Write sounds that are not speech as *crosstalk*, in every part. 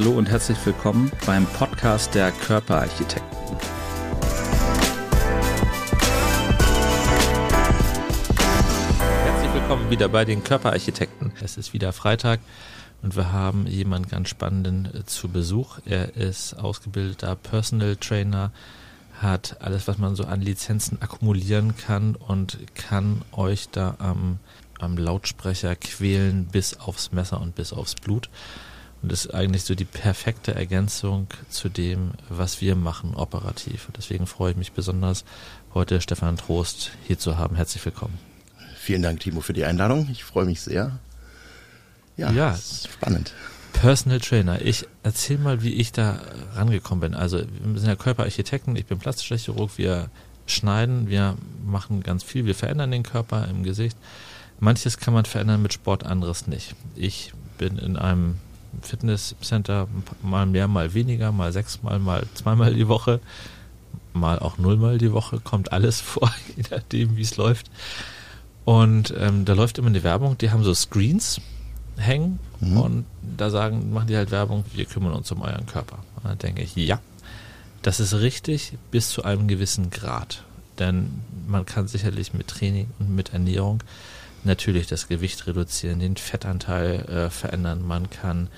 Hallo und herzlich willkommen beim Podcast der Körperarchitekten. Herzlich willkommen wieder bei den Körperarchitekten. Es ist wieder Freitag und wir haben jemanden ganz spannenden äh, zu Besuch. Er ist ausgebildeter Personal Trainer, hat alles, was man so an Lizenzen akkumulieren kann und kann euch da am, am Lautsprecher quälen bis aufs Messer und bis aufs Blut. Und ist eigentlich so die perfekte Ergänzung zu dem, was wir machen operativ. Und deswegen freue ich mich besonders, heute Stefan Trost hier zu haben. Herzlich willkommen. Vielen Dank, Timo, für die Einladung. Ich freue mich sehr. Ja, ja. spannend. Personal Trainer. Ich erzähle mal, wie ich da rangekommen bin. Also wir sind ja Körperarchitekten, ich bin plastischer Chirurg, wir schneiden, wir machen ganz viel, wir verändern den Körper im Gesicht. Manches kann man verändern mit Sport, anderes nicht. Ich bin in einem Fitnesscenter mal mehr, mal weniger, mal sechsmal, mal zweimal die Woche, mal auch nullmal die Woche, kommt alles *laughs* vor, je nachdem, wie es läuft. Und ähm, da läuft immer eine Werbung, die haben so Screens, hängen mhm. und da sagen, machen die halt Werbung, wir kümmern uns um euren Körper. Und dann denke ich, ja, das ist richtig bis zu einem gewissen Grad. Denn man kann sicherlich mit Training und mit Ernährung natürlich das Gewicht reduzieren, den Fettanteil äh, verändern, man kann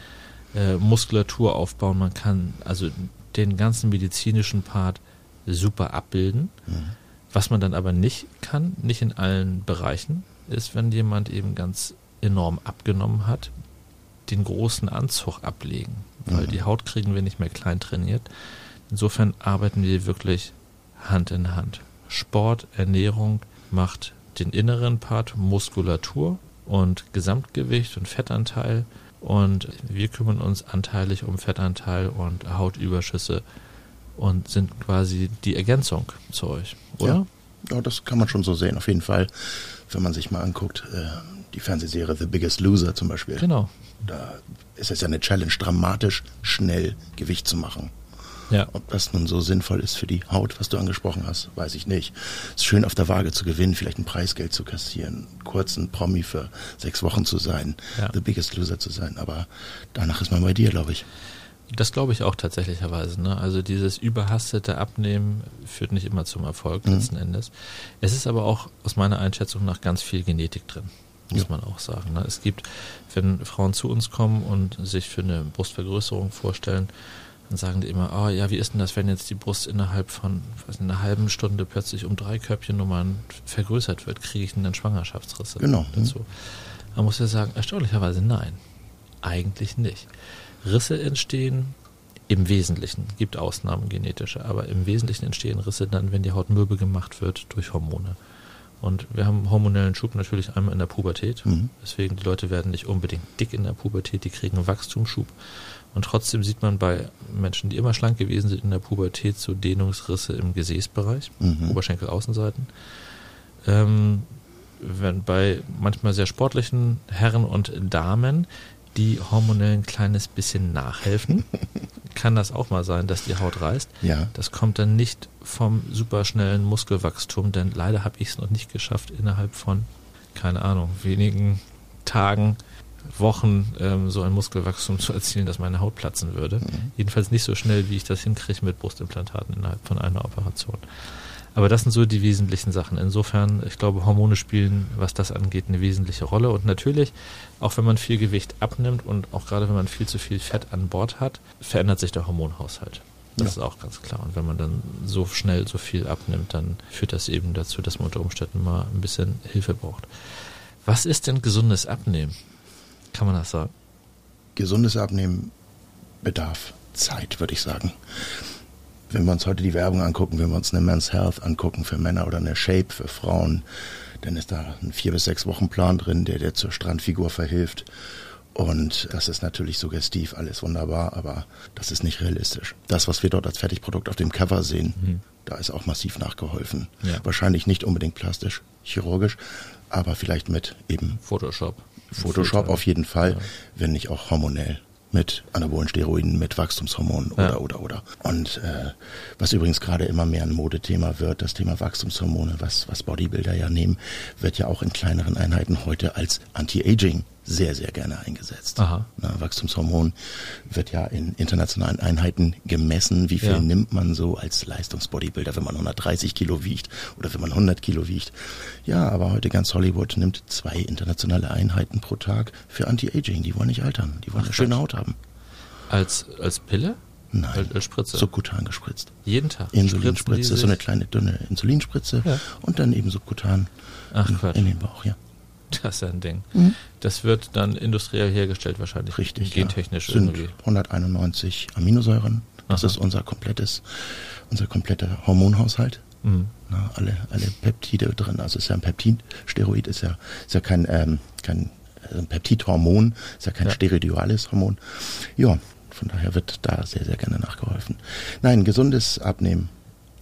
äh, Muskulatur aufbauen, man kann also den ganzen medizinischen Part super abbilden. Mhm. Was man dann aber nicht kann, nicht in allen Bereichen, ist, wenn jemand eben ganz enorm abgenommen hat, den großen Anzug ablegen, weil mhm. die Haut kriegen wir nicht mehr klein trainiert. Insofern arbeiten wir wirklich Hand in Hand. Sport, Ernährung macht den inneren Part Muskulatur und Gesamtgewicht und Fettanteil und wir kümmern uns anteilig um Fettanteil und Hautüberschüsse und sind quasi die Ergänzung zu euch, oder? Ja, ja das kann man schon so sehen, auf jeden Fall. Wenn man sich mal anguckt, äh, die Fernsehserie The Biggest Loser zum Beispiel. Genau. Da ist es ja eine Challenge, dramatisch schnell Gewicht zu machen. Ja. Ob das nun so sinnvoll ist für die Haut, was du angesprochen hast, weiß ich nicht. Es ist schön auf der Waage zu gewinnen, vielleicht ein Preisgeld zu kassieren, kurz ein Promi für sechs Wochen zu sein, ja. The Biggest Loser zu sein, aber danach ist man bei dir, glaube ich. Das glaube ich auch tatsächlicherweise. Ne? Also dieses überhastete Abnehmen führt nicht immer zum Erfolg mhm. letzten Endes. Es ist aber auch aus meiner Einschätzung nach ganz viel Genetik drin muss ja. man auch sagen. Ne? Es gibt, wenn Frauen zu uns kommen und sich für eine Brustvergrößerung vorstellen, dann sagen die immer, oh ja, wie ist denn das, wenn jetzt die Brust innerhalb von nicht, einer halben Stunde plötzlich um drei Körbchennummern vergrößert wird, kriege ich denn dann Schwangerschaftsrisse genau. dazu? Man muss ja sagen, erstaunlicherweise nein, eigentlich nicht. Risse entstehen im Wesentlichen, gibt Ausnahmen genetische, aber im Wesentlichen entstehen Risse dann, wenn die Haut mürbe gemacht wird durch Hormone. Und wir haben hormonellen Schub natürlich einmal in der Pubertät. Mhm. Deswegen, die Leute werden nicht unbedingt dick in der Pubertät, die kriegen einen Wachstumsschub. Und trotzdem sieht man bei Menschen, die immer schlank gewesen sind in der Pubertät, so Dehnungsrisse im Gesäßbereich, mhm. Oberschenkelaußenseiten. Ähm, wenn bei manchmal sehr sportlichen Herren und Damen, die hormonell ein kleines bisschen nachhelfen, *laughs* kann das auch mal sein, dass die Haut reißt. Ja. Das kommt dann nicht vom superschnellen Muskelwachstum, denn leider habe ich es noch nicht geschafft, innerhalb von, keine Ahnung, wenigen Tagen, Wochen ähm, so ein Muskelwachstum zu erzielen, dass meine Haut platzen würde. Mhm. Jedenfalls nicht so schnell, wie ich das hinkriege mit Brustimplantaten innerhalb von einer Operation. Aber das sind so die wesentlichen Sachen. Insofern, ich glaube, Hormone spielen, was das angeht, eine wesentliche Rolle. Und natürlich, auch wenn man viel Gewicht abnimmt und auch gerade wenn man viel zu viel Fett an Bord hat, verändert sich der Hormonhaushalt. Das ja. ist auch ganz klar. Und wenn man dann so schnell so viel abnimmt, dann führt das eben dazu, dass man unter Umständen mal ein bisschen Hilfe braucht. Was ist denn gesundes Abnehmen? Kann man das sagen? Gesundes Abnehmen bedarf Zeit, würde ich sagen. Wenn wir uns heute die Werbung angucken, wenn wir uns eine Men's Health angucken für Männer oder eine Shape für Frauen, dann ist da ein vier bis sechs Wochen Plan drin, der dir zur Strandfigur verhilft. Und das ist natürlich suggestiv, alles wunderbar, aber das ist nicht realistisch. Das, was wir dort als Fertigprodukt auf dem Cover sehen, mhm. da ist auch massiv nachgeholfen. Ja. Wahrscheinlich nicht unbedingt plastisch, chirurgisch, aber vielleicht mit eben Photoshop. Photoshop auf jeden Fall, ja. wenn nicht auch hormonell mit anabolen Steroiden, mit Wachstumshormonen oder, ja. oder, oder. Und äh, was übrigens gerade immer mehr ein Modethema wird, das Thema Wachstumshormone, was, was Bodybuilder ja nehmen, wird ja auch in kleineren Einheiten heute als Anti-Aging sehr, sehr gerne eingesetzt. Aha. Na, Wachstumshormon wird ja in internationalen Einheiten gemessen. Wie viel Ja. nimmt man so als Leistungsbodybuilder, wenn man 130 Kilo wiegt oder wenn man 100 Kilo wiegt? Ja, aber heute ganz Hollywood nimmt zwei internationale Einheiten pro Tag für Anti-Aging. Die wollen nicht altern. Die wollen Ach, eine schöne. Haut haben. Als, als Pille? Nein. Als, als Spritze? Subkutan gespritzt. Jeden Tag? Insulinspritze, so eine kleine dünne Insulinspritze Ja. und dann eben subkutan Ach in, in den Bauch, ja. *laughs* Das ist ja ein Ding. Mhm. Das wird dann industriell hergestellt wahrscheinlich. Richtig. Gentechnisch ja. sind irgendwie. 191 Aminosäuren. Das Aha. ist unser komplettes, unser kompletter Hormonhaushalt. Mhm. Na, alle, alle Peptide drin. Also ist ja ein Peptidsteroid, ist ja, ist ja kein, ähm, kein äh, ein Peptidhormon, ist ja kein Ja. steroidales Hormon. Ja, von daher wird da sehr, sehr gerne nachgeholfen. Nein, gesundes Abnehmen,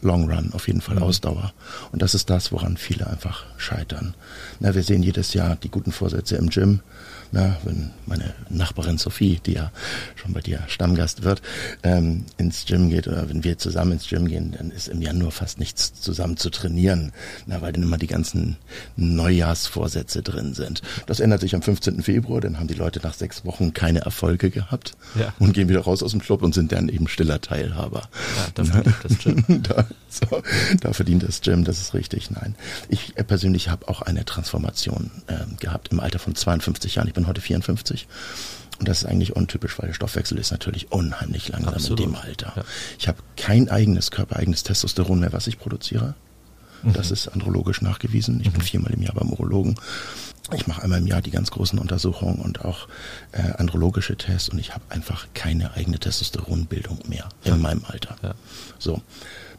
Long Run, auf jeden Fall Mhm. Ausdauer. Und das ist das, woran viele einfach scheitern. Na, wir sehen jedes Jahr die guten Vorsätze im Gym. Na, wenn meine Nachbarin Sophie, die ja schon bei dir Stammgast wird, ähm, ins Gym geht oder wenn wir zusammen ins Gym gehen, dann ist im Januar fast nichts zusammen zu trainieren, na, weil dann immer die ganzen Neujahrsvorsätze drin sind. Das ändert sich am 15. Februar, dann haben die Leute nach sechs Wochen keine Erfolge gehabt Ja. und gehen wieder raus aus dem Club und sind dann eben stiller Teilhaber. Ja, da verdient das Gym. *laughs* da, so, da verdient das Gym, das ist richtig. Nein, ich äh, persönlich habe auch eine Transformation ähm, gehabt im Alter von 52 Jahren. Ich bin heute 54. Und das ist eigentlich untypisch, weil der Stoffwechsel ist natürlich unheimlich langsam Absolut. in dem Alter. Ja. Ich habe kein eigenes körpereigenes Testosteron mehr, was ich produziere. Mhm. Das ist andrologisch nachgewiesen. Ich bin viermal im Jahr beim Urologen. Ich mache einmal im Jahr die ganz großen Untersuchungen und auch äh, andrologische Tests und ich habe einfach keine eigene Testosteronbildung mehr in meinem Alter. Ja. So,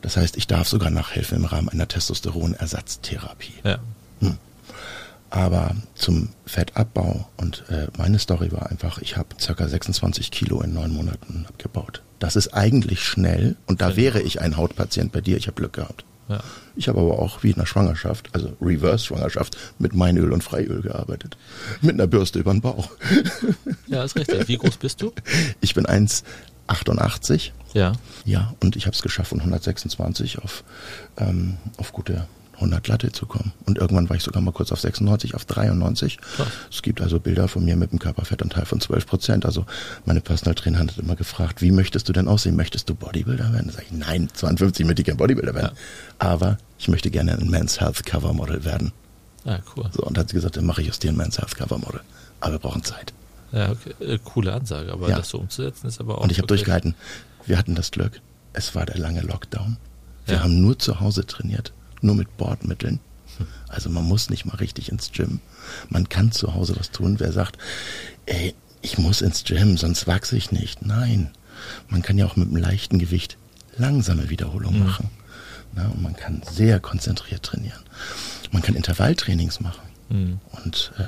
das heißt, ich darf sogar nachhelfen im Rahmen einer Testosteronersatztherapie. Ja. Aber zum Fettabbau und äh, meine Story war einfach, ich habe circa 26 Kilo in neun Monaten abgebaut. Das ist eigentlich schnell und da Genau. wäre ich ein Hautpatient bei dir. Ich habe Glück gehabt. Ja. Ich habe aber auch wie in einer Schwangerschaft, also Reverse-Schwangerschaft, mit Meinöl und Freiöl gearbeitet. Mit einer Bürste über den Bauch. ja, ist richtig. Wie groß bist du? Ich bin 1,88. Ja. Ja, und ich habe es geschafft, von 126 auf, ähm, auf gute 100 Latte zu kommen. Und irgendwann war ich sogar mal kurz auf 96, auf 93. Krass. Es gibt also Bilder von mir mit einem Körperfettanteil von 12 Prozent. Also meine Personal Trainer hat immer gefragt, wie möchtest du denn aussehen? Möchtest du Bodybuilder werden? Da sage ich, nein, 52 möchte ich kein Bodybuilder werden. Aber ich möchte gerne ein Men's Health Cover Model werden. Ja, cool. So, und hat sie gesagt, dann mache ich aus dir ein Men's Health Cover Model. Aber wir brauchen Zeit. Ja, okay. Äh, coole Ansage, aber Ja. das so umzusetzen ist aber auch. Und ich habe durchgehalten. Wir hatten das Glück. Es war der lange Lockdown. Wir Ja. haben nur zu Hause trainiert, nur mit Bordmitteln. Also man muss nicht mal richtig ins Gym. Man kann zu Hause was tun. Wer sagt, ey, ich muss ins Gym, sonst wachse ich nicht. Nein, man kann ja auch mit einem leichten Gewicht langsame Wiederholungen machen. Na, und man kann sehr konzentriert trainieren. Man kann Intervalltrainings machen. Mhm. Und äh,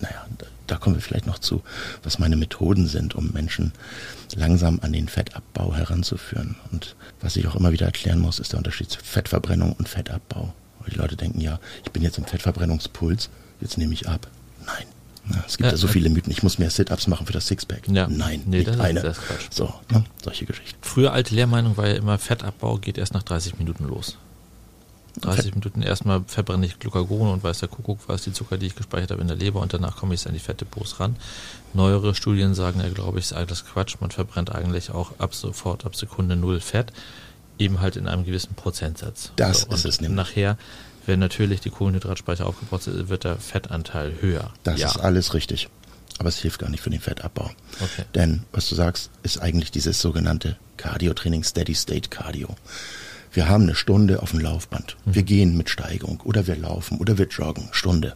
naja, da, kommen wir vielleicht noch zu, was meine Methoden sind, um Menschen langsam an den Fettabbau heranzuführen. Und was ich auch immer wieder erklären muss, ist der Unterschied zwischen Fettverbrennung und Fettabbau. Weil die Leute denken, ja, ich bin jetzt im Fettverbrennungspuls, jetzt nehme ich ab. Nein. Na, es gibt ja, Ja, so viele Mythen. Ich muss mehr Sit-Ups machen für das Sixpack. Ja. Nein, Nee, nicht das ist- eine. das ist. So, ne, solche Geschichten. Früher alte Lehrmeinung war ja immer, Fettabbau geht erst nach 30 Minuten los. 30 Fett- Minuten erstmal verbrenne ich Glucagon und weiß der Kuckuck, was die Zucker, die ich gespeichert habe in der Leber und danach komme ich an die Fettdepots ran. Neuere Studien sagen ja, glaube ich, ist alles Quatsch. Man verbrennt eigentlich auch ab sofort, ab Sekunde null Fett, eben halt in einem gewissen Prozentsatz. Das und ist es nämlich. Nachher, wenn natürlich die Kohlenhydratspeicher aufgebaut sind, wird der Fettanteil höher. Das ja. ist alles richtig. Aber es hilft gar nicht für den Fettabbau. Okay. Denn, was du sagst, ist eigentlich dieses sogenannte Cardio-Training, Steady-State-Cardio. Wir haben eine Stunde auf dem Laufband. Wir gehen mit Steigung oder wir laufen oder wir joggen. Stunde.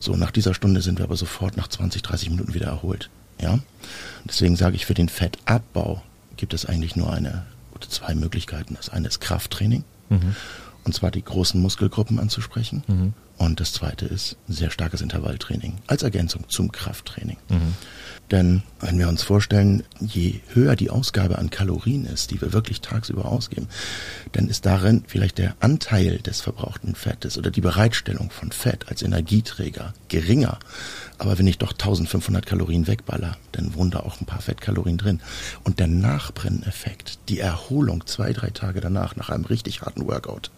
So, nach dieser Stunde sind wir aber sofort nach 20, 30 Minuten wieder erholt. Ja? Deswegen sage ich, für den Fettabbau gibt es eigentlich nur eine oder zwei Möglichkeiten. Das eine ist Krafttraining. Mhm. Und zwar die großen Muskelgruppen anzusprechen. Mhm. Und das zweite ist sehr starkes Intervalltraining als Ergänzung zum Krafttraining. Mhm. Denn wenn wir uns vorstellen, je höher die Ausgabe an Kalorien ist, die wir wirklich tagsüber ausgeben, dann ist darin vielleicht der Anteil des verbrauchten Fettes oder die Bereitstellung von Fett als Energieträger geringer. Aber wenn ich doch 1500 Kalorien wegballer, dann wohnen da auch ein paar Fettkalorien drin. Und der Nachbrenneffekt, die Erholung zwei, drei Tage danach, nach einem richtig harten Workout,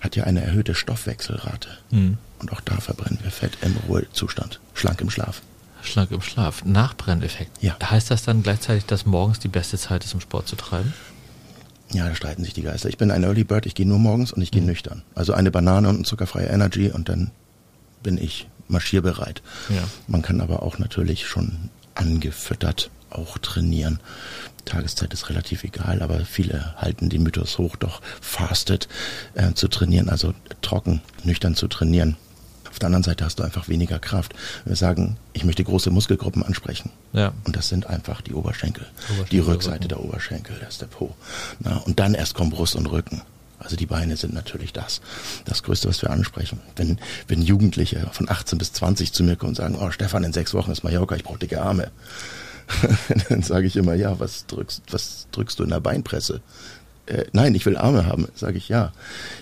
hat ja eine erhöhte Stoffwechselrate. Mhm. Und auch da verbrennen wir Fett im Ruhezustand, schlank im Schlaf. Schlank im Schlaf. Nachbrenneffekt. Ja. Heißt das dann gleichzeitig, dass morgens die beste Zeit ist, um Sport zu treiben? Ja, da streiten sich die Geister. Ich bin ein Early Bird, ich gehe nur morgens und ich gehe Mhm. nüchtern. Also eine Banane und ein zuckerfreie Energy und dann bin ich marschierbereit. Ja. Man kann aber auch natürlich schon angefüttert auch trainieren. Tageszeit ist relativ egal, aber viele halten den Mythos hoch, doch fasted äh, zu trainieren, also trocken, nüchtern zu trainieren. Auf der anderen Seite hast du einfach weniger Kraft. Wir sagen, ich möchte große Muskelgruppen ansprechen. Ja. Und das sind einfach die Oberschenkel, Oberschenkel, die Rückseite der Oberschenkel, das ist der Po. Na, und dann erst kommen Brust und Rücken. Also die Beine sind natürlich das, das Größte, was wir ansprechen. Wenn, wenn Jugendliche von 18 bis 20 zu mir kommen und sagen, oh Stefan, in sechs Wochen ist Mallorca, ich brauche dicke Arme. *laughs* dann sage ich immer, ja, was drückst, was drückst du in der Beinpresse? Äh, nein, ich will Arme haben, sage ich ja.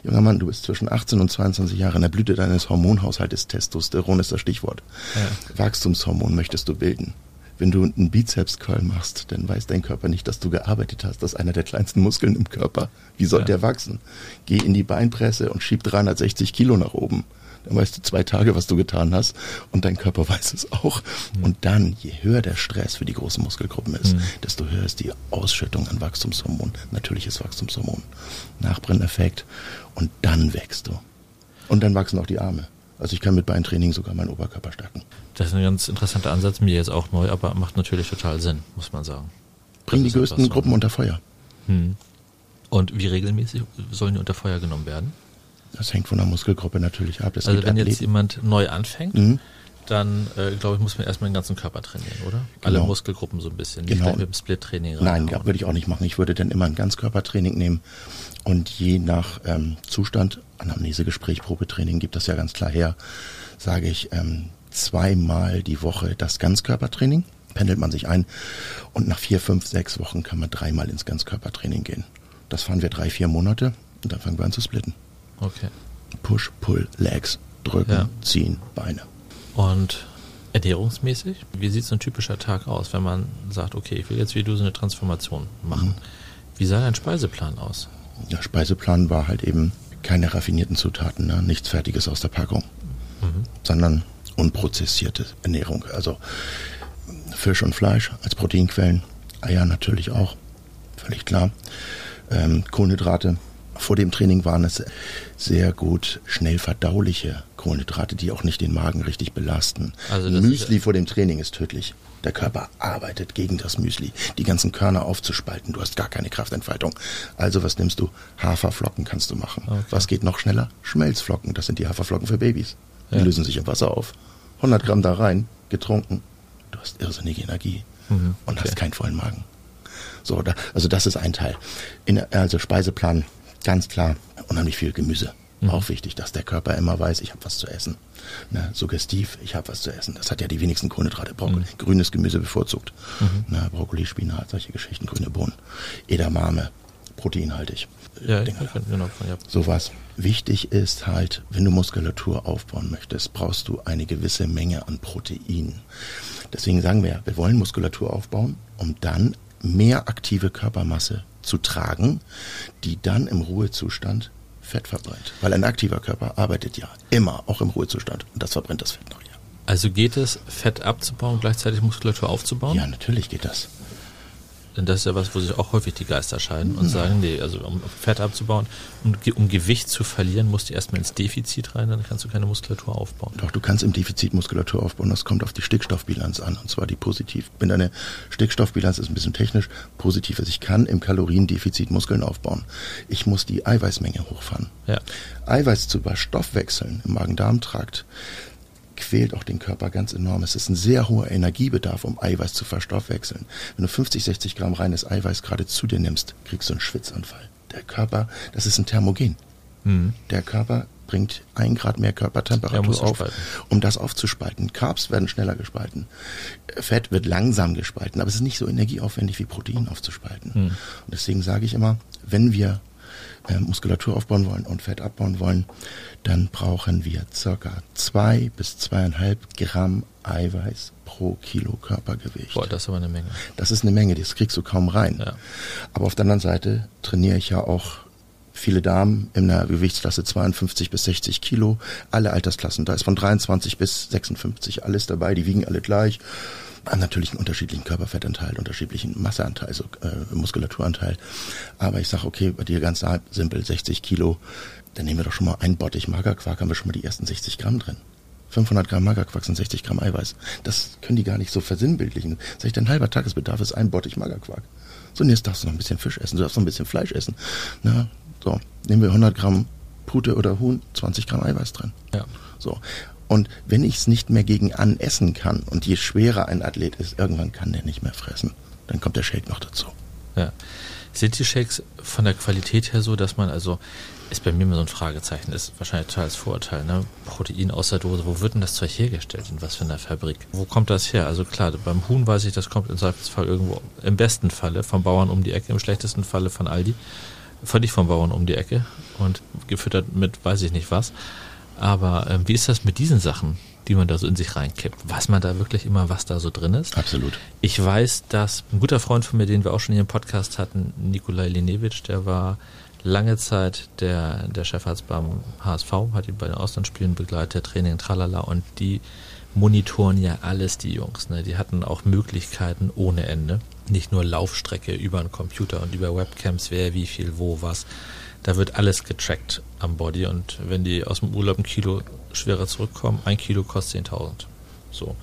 Junger Mann, du bist zwischen 18 und 22 Jahren, in der Blüte deines Hormonhaushaltes, Testosteron ist das Stichwort. Ja. Wachstumshormon möchtest du bilden. Wenn du einen Bizeps-Curl machst, dann weiß dein Körper nicht, dass du gearbeitet hast. Das ist einer der kleinsten Muskeln im Körper. Wie soll Ja. der wachsen? Geh in die Beinpresse und schieb 360 Kilo nach oben. Dann weißt du zwei Tage, was du getan hast und dein Körper *laughs* weiß es auch. Und dann, je höher der Stress für die großen Muskelgruppen ist, Mhm. desto höher ist die Ausschüttung an Wachstumshormon, natürliches Wachstumshormon, Nachbrenneffekt und dann wächst du. Und dann wachsen auch die Arme. Also ich kann mit Beintraining sogar meinen Oberkörper stärken. Das ist ein ganz interessanter Ansatz, mir jetzt auch neu, aber macht natürlich total Sinn, muss man sagen. Bring die größten. Gruppen unter Feuer. Hm. Und wie regelmäßig sollen die unter Feuer genommen werden? Das hängt von der Muskelgruppe natürlich ab. Es also wenn jetzt Athleten- jemand neu anfängt, Mhm. dann äh, glaube ich, muss man erstmal den ganzen Körper trainieren, oder? Alle Genau. Muskelgruppen so ein bisschen. Genau. Nicht mit dem Split-Training Nein, würde ich auch nicht machen. Ich würde dann immer ein Ganzkörpertraining nehmen und je nach ähm, Zustand, Anamnesegespräch, Probetraining gibt das ja ganz klar her, sage ich ähm, zweimal die Woche das Ganzkörpertraining, pendelt man sich ein und nach vier, fünf, sechs Wochen kann man dreimal ins Ganzkörpertraining gehen. Das fahren wir drei, vier Monate und dann fangen wir an zu splitten. Okay. Push, Pull, Legs, drücken, Ja. ziehen, Beine. Und ernährungsmäßig, wie sieht so ein typischer Tag aus, wenn man sagt, okay, ich will jetzt wie du so eine Transformation machen? Mhm. Wie sah dein Speiseplan aus? Der Speiseplan war halt eben keine raffinierten Zutaten, ne? nichts Fertiges aus der Packung, Mhm. sondern unprozessierte Ernährung. Also Fisch und Fleisch als Proteinquellen, Eier natürlich auch, völlig klar. Ähm, Kohlenhydrate. Vor dem Training waren es sehr gut schnell verdauliche Kohlenhydrate, die auch nicht den Magen richtig belasten. Also Müsli vor dem Training ist tödlich. Der Körper arbeitet gegen das Müsli, die ganzen Körner aufzuspalten. Du hast gar keine Kraftentfaltung. Also was nimmst du? Haferflocken kannst du machen. Okay. Was geht noch schneller? Schmelzflocken. Das sind die Haferflocken für Babys. Die Ja. lösen sich im Wasser auf. 100 Gramm da rein, getrunken. Du hast irrsinnige Energie Mhm, und okay. hast keinen vollen Magen. So, da, also das ist ein Teil. In, also Speiseplan, ganz klar, unheimlich viel Gemüse. Mhm. Auch wichtig, dass der Körper immer weiß, ich habe was zu essen. Ne, suggestiv, ich habe was zu essen. Das hat ja die wenigsten Kohlenhydrate. Brokkoli, Mhm. Grünes Gemüse bevorzugt. Ne, Brokkoli, Spinat, solche Geschichten, grüne Bohnen. Edamame, proteinhaltig. Ja, ich Dinger da kann, genau, ja. sowas. Wichtig ist halt, wenn du Muskulatur aufbauen möchtest, brauchst du eine gewisse Menge an Protein. Deswegen sagen wir, wir wollen Muskulatur aufbauen, um dann mehr aktive Körpermasse zu tragen, die dann im Ruhezustand Fett verbrennt. Weil ein aktiver Körper arbeitet ja immer, auch im Ruhezustand. Und das verbrennt das Fett nachher. Also geht es, Fett abzubauen, gleichzeitig Muskulatur aufzubauen? Ja, natürlich geht das. Denn das ist ja was, wo sich auch häufig die Geister scheiden und sagen, nee, also um Fett abzubauen, um, ge- um Gewicht zu verlieren, musst du erstmal ins Defizit rein, dann kannst du keine Muskulatur aufbauen. Doch, du kannst im Defizit Muskulatur aufbauen. Das kommt auf die Stickstoffbilanz an, und zwar die positiv. Wenn deine Stickstoffbilanz ist ein bisschen technisch, positiv ist. Ich kann im Kaloriendefizit Muskeln aufbauen. Ich muss die Eiweißmenge hochfahren. Ja. Eiweiß zu überstoffwechseln im Magen-Darm-Trakt quält auch den Körper ganz enorm. Es ist ein sehr hoher Energiebedarf, um Eiweiß zu verstoffwechseln. Wenn du 50, 60 Gramm reines Eiweiß gerade zu dir nimmst, kriegst du einen Schwitzanfall. Der Körper, das ist ein Thermogen. Mhm. Der Körper bringt ein Grad mehr Körpertemperatur er auf, spalten. um das aufzuspalten. Carbs werden schneller gespalten. Fett wird langsam gespalten, aber es ist nicht so energieaufwendig wie Protein aufzuspalten. Hm. Und deswegen sage ich immer, wenn wir äh, Muskulatur aufbauen wollen und Fett abbauen wollen, dann brauchen wir circa zwei bis zweieinhalb Gramm Eiweiß pro Kilo Körpergewicht. Boah, das ist aber eine Menge. Das ist eine Menge, das kriegst du kaum rein. Ja. Aber auf der anderen Seite trainiere ich ja auch viele Damen in der Gewichtsklasse 52 bis 60 Kilo, alle Altersklassen. Da ist von 23 bis 56 alles dabei, die wiegen alle gleich haben natürlich einen unterschiedlichen Körperfettanteil, unterschiedlichen Masseanteil, also äh, Muskulaturanteil. Aber ich sage, okay, bei dir ganz simpel, 60 Kilo, dann nehmen wir doch schon mal ein Bottich Magerquark, haben wir schon mal die ersten 60 Gramm drin. 500 Gramm Magerquark sind 60 Gramm Eiweiß. Das können die gar nicht so versinnbildlichen. Sag ich, dein halber Tagesbedarf ist ein Bottich Magerquark. So, und jetzt darfst du noch ein bisschen Fisch essen, du darfst noch ein bisschen Fleisch essen. Na, so, nehmen wir 100 Gramm Pute oder Huhn, 20 Gramm Eiweiß drin. Ja. So. Und wenn ich es nicht mehr gegen an essen kann und je schwerer ein Athlet ist, irgendwann kann der nicht mehr fressen. Dann kommt der Shake noch dazu. Ja. Sind die Shakes von der Qualität her so, dass man also ist bei mir immer so ein Fragezeichen, ist wahrscheinlich total das Vorurteil, ne? Protein aus der Dose, wo wird denn das Zeug hergestellt? In was für einer Fabrik? Wo kommt das her? Also klar, beim Huhn weiß ich, das kommt im Zweifelsfall irgendwo, im besten Falle vom Bauern um die Ecke, im schlechtesten Falle von Aldi, völlig vom Bauern um die Ecke und gefüttert mit weiß ich nicht was. Aber äh, wie ist das mit diesen Sachen, die man da so in sich reinkippt? Weiß man da wirklich immer, was da so drin ist? Absolut. Ich weiß, dass ein guter Freund von mir, den wir auch schon hier im Podcast hatten, Nikolai Linewitsch, der war lange Zeit der, der Chefarzt beim HSV, hat ihn bei den Auslandsspielen begleitet, Training, tralala, und die monitoren ja alles, die Jungs. Ne? Die hatten auch Möglichkeiten ohne Ende. Nicht nur Laufstrecke über einen Computer und über Webcams, wer, wie viel, wo, was. Da wird alles getrackt am Body und wenn die aus dem Urlaub ein Kilo schwerer zurückkommen, ein Kilo kostet 10.000. So.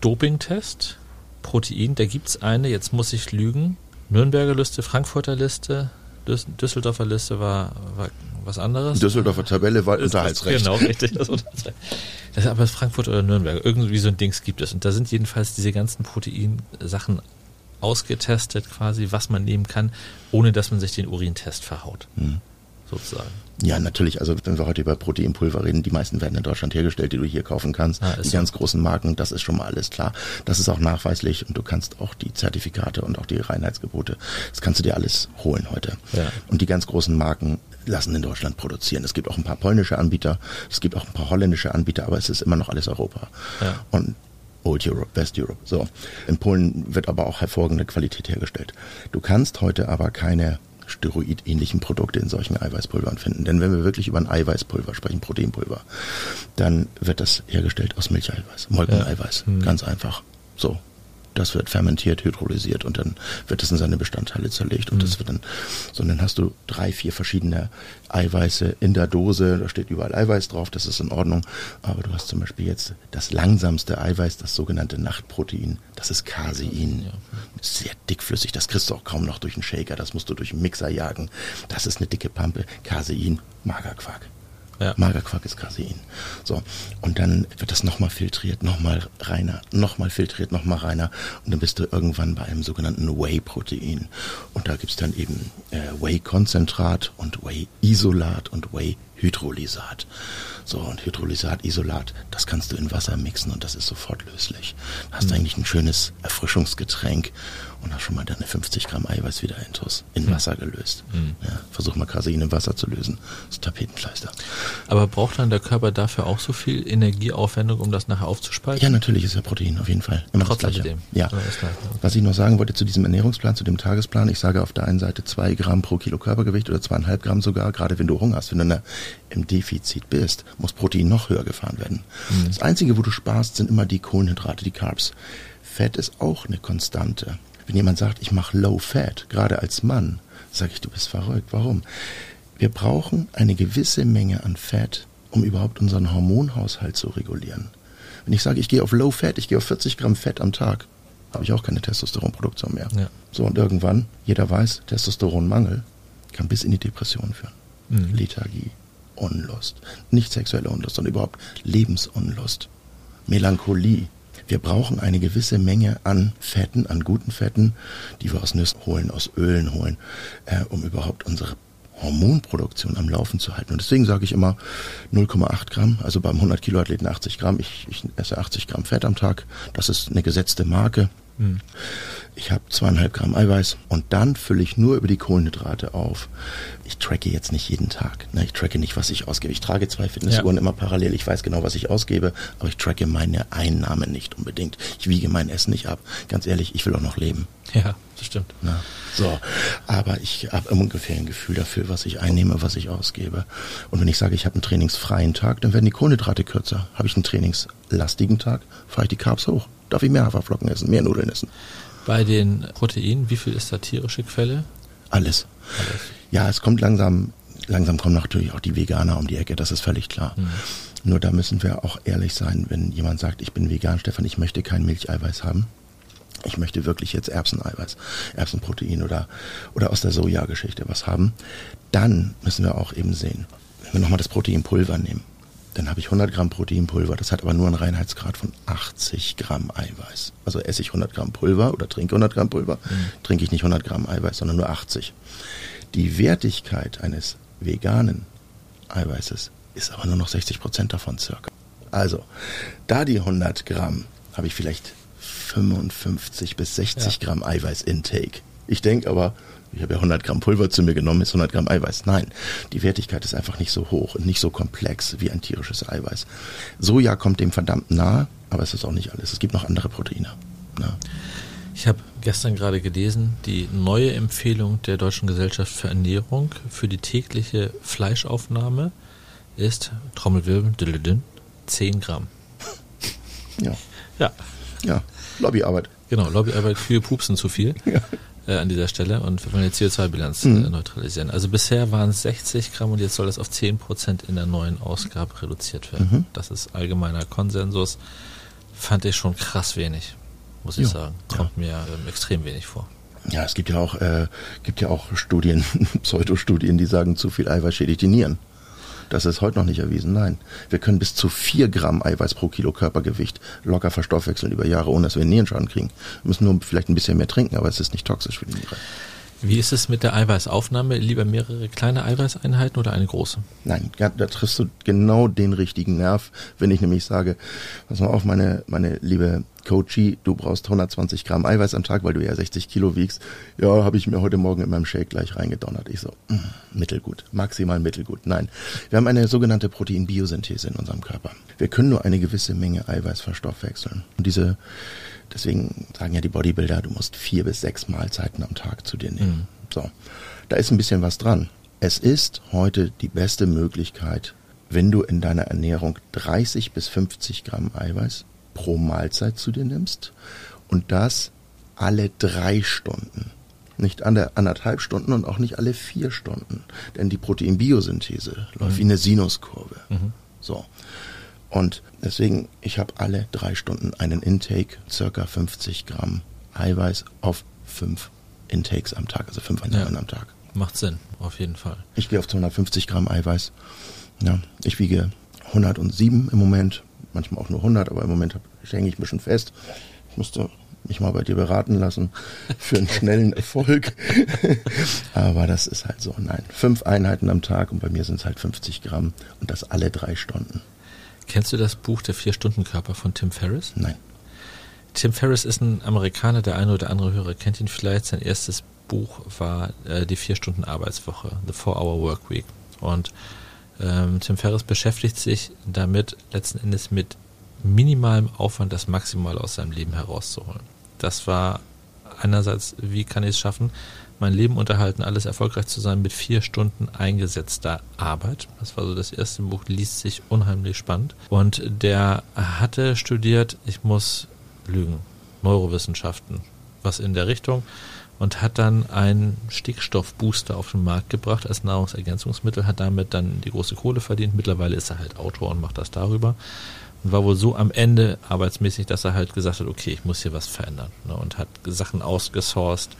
Dopingtest, Protein, da gibt es eine, jetzt muss ich lügen, Nürnberger Liste, Frankfurter Liste, Düsseldorfer Liste war, war was anderes. Düsseldorfer Tabelle war Unterhaltsrecht. Genau, richtig. Das, das ist aber Frankfurt oder Nürnberg. Irgendwie so ein Dings gibt es. Und da sind jedenfalls diese ganzen Proteinsachen ausgetestet, quasi, was man nehmen kann, ohne dass man sich den Urintest verhaut. Hm. Sozusagen. Ja, natürlich. Also wenn wir heute über Proteinpulver reden, die meisten werden in Deutschland hergestellt, die du hier kaufen kannst. Ah, die so. ganz großen Marken, das ist schon mal alles klar. Das ist auch nachweislich und du kannst auch die Zertifikate und auch die Reinheitsgebote, das kannst du dir alles holen heute. Ja. Und die ganz großen Marken lassen in Deutschland produzieren. Es gibt auch ein paar polnische Anbieter, es gibt auch ein paar holländische Anbieter, aber es ist immer noch alles Europa. Ja. Und Old Europe, West Europe. So. In Polen wird aber auch hervorragende Qualität hergestellt. Du kannst heute aber keine steroidähnlichen Produkte in solchen Eiweißpulvern finden. Denn wenn wir wirklich über ein Eiweißpulver sprechen, Proteinpulver, dann wird das hergestellt aus Milcheiweiß, Molkeneiweiß. Ja. Mhm. Ganz einfach. So das wird fermentiert, hydrolysiert und dann wird es in seine Bestandteile zerlegt und mhm. das wird dann, so dann hast du drei, vier verschiedene Eiweiße in der Dose, da steht überall Eiweiß drauf, das ist in Ordnung, aber du hast zum Beispiel jetzt das langsamste Eiweiß, das sogenannte Nachtprotein, das ist Casein, sehr dickflüssig, das kriegst du auch kaum noch durch einen Shaker, das musst du durch einen Mixer jagen, das ist eine dicke Pampe, Casein, Magerquark. Ja. Magerquark ist Casein. So. Und dann wird das nochmal filtriert, nochmal reiner, nochmal filtriert, nochmal reiner. Und dann bist du irgendwann bei einem sogenannten Whey-Protein. Und da gibt's dann eben äh, Whey-Konzentrat und Whey-Isolat und Whey-Hydrolysat. So, und Hydrolysat, Isolat, das kannst du in Wasser mixen und das ist sofort löslich. Hast mhm. eigentlich ein schönes Erfrischungsgetränk und hast schon mal deine 50 Gramm Eiweiß wieder intus in mhm. Wasser gelöst. Mhm. Ja, versuch mal Casein im Wasser zu lösen. Das ist Tapetenkleister. Aber braucht dann der Körper dafür auch so viel Energieaufwendung, um das nachher aufzuspalten? Ja, natürlich ist ja Protein, auf jeden Fall. Immer Trotzdem. das Gleiche. Ja. Was ich noch sagen wollte zu diesem Ernährungsplan, zu dem Tagesplan, ich sage auf der einen Seite zwei Gramm pro Kilo Körpergewicht oder zweieinhalb Gramm sogar, gerade wenn du Hunger hast, wenn du in der, im Defizit bist, muss Protein noch höher gefahren werden. Mhm. Das Einzige, wo du sparst, sind immer die Kohlenhydrate, die Carbs. Fett ist auch eine Konstante. Wenn jemand sagt, ich mache Low Fat, gerade als Mann, sage ich, du bist verrückt. Warum? Wir brauchen eine gewisse Menge an Fett, um überhaupt unseren Hormonhaushalt zu regulieren. Wenn ich sage, ich gehe auf Low Fat, ich gehe auf 40 Gramm Fett am Tag, habe ich auch keine Testosteronproduktion mehr. Ja. So, und irgendwann, jeder weiß, Testosteronmangel kann bis in die Depression führen. Mhm. Lethargie, Unlust, nicht sexuelle Unlust, sondern überhaupt Lebensunlust, Melancholie, wir brauchen eine gewisse Menge an Fetten, an guten Fetten, die wir aus Nüssen holen, aus Ölen holen, äh, um überhaupt unsere Hormonproduktion am Laufen zu halten. Und deswegen sage ich immer 0,8 Gramm, also beim 100 Kilo Athleten 80 Gramm. Ich, ich esse 80 Gramm Fett am Tag. Das ist eine gesetzte Marke. Mhm. Ich habe zweieinhalb Gramm Eiweiß und dann fülle ich nur über die Kohlenhydrate auf. Ich tracke jetzt nicht jeden Tag. Ne? Ich tracke nicht, was ich ausgebe. Ich trage zwei Fitnessuhren ja. immer parallel. Ich weiß genau, was ich ausgebe, aber ich tracke meine Einnahmen nicht unbedingt. Ich wiege mein Essen nicht ab. Ganz ehrlich, ich will auch noch leben. Ja, das stimmt. Na, so, aber ich habe ungefähr ein Gefühl dafür, was ich einnehme, was ich ausgebe. Und wenn ich sage, ich habe einen trainingsfreien Tag, dann werden die Kohlenhydrate kürzer. Habe ich einen trainingslastigen Tag, fahre ich die Carbs hoch. Darf ich mehr Haferflocken essen, mehr Nudeln essen. Bei den Proteinen, wie viel ist da tierische Quelle? Alles. Alles. Ja, es kommt langsam, langsam kommen natürlich auch die Veganer um die Ecke, das ist völlig klar. Mhm. Nur da müssen wir auch ehrlich sein, wenn jemand sagt, ich bin vegan, Stefan, ich möchte kein Milcheiweiß haben. Ich möchte wirklich jetzt Erbseneiweiß, Erbsenprotein oder, oder aus der Sojageschichte was haben. Dann müssen wir auch eben sehen, wenn wir nochmal das Proteinpulver nehmen dann habe ich 100 Gramm Proteinpulver. Das hat aber nur einen Reinheitsgrad von 80 Gramm Eiweiß. Also esse ich 100 Gramm Pulver oder trinke 100 Gramm Pulver, mhm. trinke ich nicht 100 Gramm Eiweiß, sondern nur 80. Die Wertigkeit eines veganen Eiweißes ist aber nur noch 60 Prozent davon circa. Also, da die 100 Gramm habe ich vielleicht 55 bis 60 ja. Gramm Eiweiß-Intake. Ich denke aber, ich habe ja 100 Gramm Pulver zu mir genommen, ist 100 Gramm Eiweiß. Nein, die Wertigkeit ist einfach nicht so hoch und nicht so komplex wie ein tierisches Eiweiß. Soja kommt dem verdammt nahe, aber es ist auch nicht alles. Es gibt noch andere Proteine. Ja. Ich habe gestern gerade gelesen, die neue Empfehlung der Deutschen Gesellschaft für Ernährung für die tägliche Fleischaufnahme ist, Trommelwirbel, 10 Gramm. Ja. Ja. Ja, Lobbyarbeit. Genau, Lobbyarbeit, Kühe pupsen zu viel. Ja äh, an dieser Stelle und wir wollen die CO2-Bilanz mhm. äh, neutralisieren. Also bisher waren es 60 Gramm und jetzt soll das auf 10 Prozent in der neuen Ausgabe reduziert werden. Mhm. Das ist allgemeiner Konsensus. Fand ich schon krass wenig, muss ich jo. sagen. Kommt ja. mir ähm, extrem wenig vor. Ja, es gibt ja auch, äh, gibt ja auch Studien, *laughs* Pseudostudien, die sagen, zu viel Eiweiß schädigt die Nieren. Das ist heute noch nicht erwiesen. Nein. Wir können bis zu vier Gramm Eiweiß pro Kilo Körpergewicht locker verstoffwechseln über Jahre, ohne dass wir einen Nierenschaden kriegen. Wir müssen nur vielleicht ein bisschen mehr trinken, aber es ist nicht toxisch für die Niere. Wie ist es mit der Eiweißaufnahme? Lieber mehrere kleine Eiweißeinheiten oder eine große? Nein, da triffst du genau den richtigen Nerv, wenn ich nämlich sage, pass mal auf, meine, meine liebe Coachie, du brauchst 120 Gramm Eiweiß am Tag, weil du ja 60 Kilo wiegst. Ja, habe ich mir heute Morgen in meinem Shake gleich reingedonnert. Ich so, mh, mm, mittelgut, maximal mittelgut. Nein, wir haben eine sogenannte Proteinbiosynthese in unserem Körper. Wir können nur eine gewisse Menge Eiweiß verstoffwechseln. Und diese Deswegen sagen ja die Bodybuilder, du musst vier bis sechs Mahlzeiten am Tag zu dir nehmen. Mhm. So, da ist ein bisschen was dran. Es ist heute die beste Möglichkeit, wenn du in deiner Ernährung 30 bis 50 Gramm Eiweiß pro Mahlzeit zu dir nimmst und das alle drei Stunden. Nicht alle anderthalb Stunden und auch nicht alle vier Stunden. Denn die Proteinbiosynthese läuft mhm. wie eine Sinuskurve. Mhm. So. Und deswegen, ich habe alle drei Stunden einen Intake, circa 50 Gramm Eiweiß auf fünf Intakes am Tag, also fünf Einheiten ja, am Tag. Macht Sinn, auf jeden Fall. Ich gehe auf 250 Gramm Eiweiß. Ja, ich wiege 107 im Moment, manchmal auch nur 100, aber im Moment hänge ich ein bisschen fest. Ich müsste mich mal bei dir beraten lassen *laughs* für einen schnellen Erfolg. *laughs* aber das ist halt so. Nein, fünf Einheiten am Tag und bei mir sind es halt 50 Gramm und das alle drei Stunden. Kennst du das Buch Der Vier-Stunden-Körper von Tim Ferriss? Nein. Tim Ferriss ist ein Amerikaner, der eine oder andere Hörer kennt ihn vielleicht. Sein erstes Buch war äh, die Vier-Stunden-Arbeitswoche, The Four-Hour Work Week. Und ähm, Tim Ferriss beschäftigt sich damit letzten Endes mit minimalem Aufwand das Maximale aus seinem Leben herauszuholen. Das war einerseits, wie kann ich es schaffen, mein Leben unterhalten, alles erfolgreich zu sein mit vier Stunden eingesetzter Arbeit. Das war so das erste Buch, liest sich unheimlich spannend. Und der hatte studiert, ich muss lügen, Neurowissenschaften, was in der Richtung und hat dann einen Stickstoffbooster auf den Markt gebracht als Nahrungsergänzungsmittel, hat damit dann die große Kohle verdient. Mittlerweile ist er halt Autor und macht das darüber. Und war wohl so am Ende arbeitsmäßig, dass er halt gesagt hat, okay, ich muss hier was verändern. Ne, und hat Sachen ausgesourced,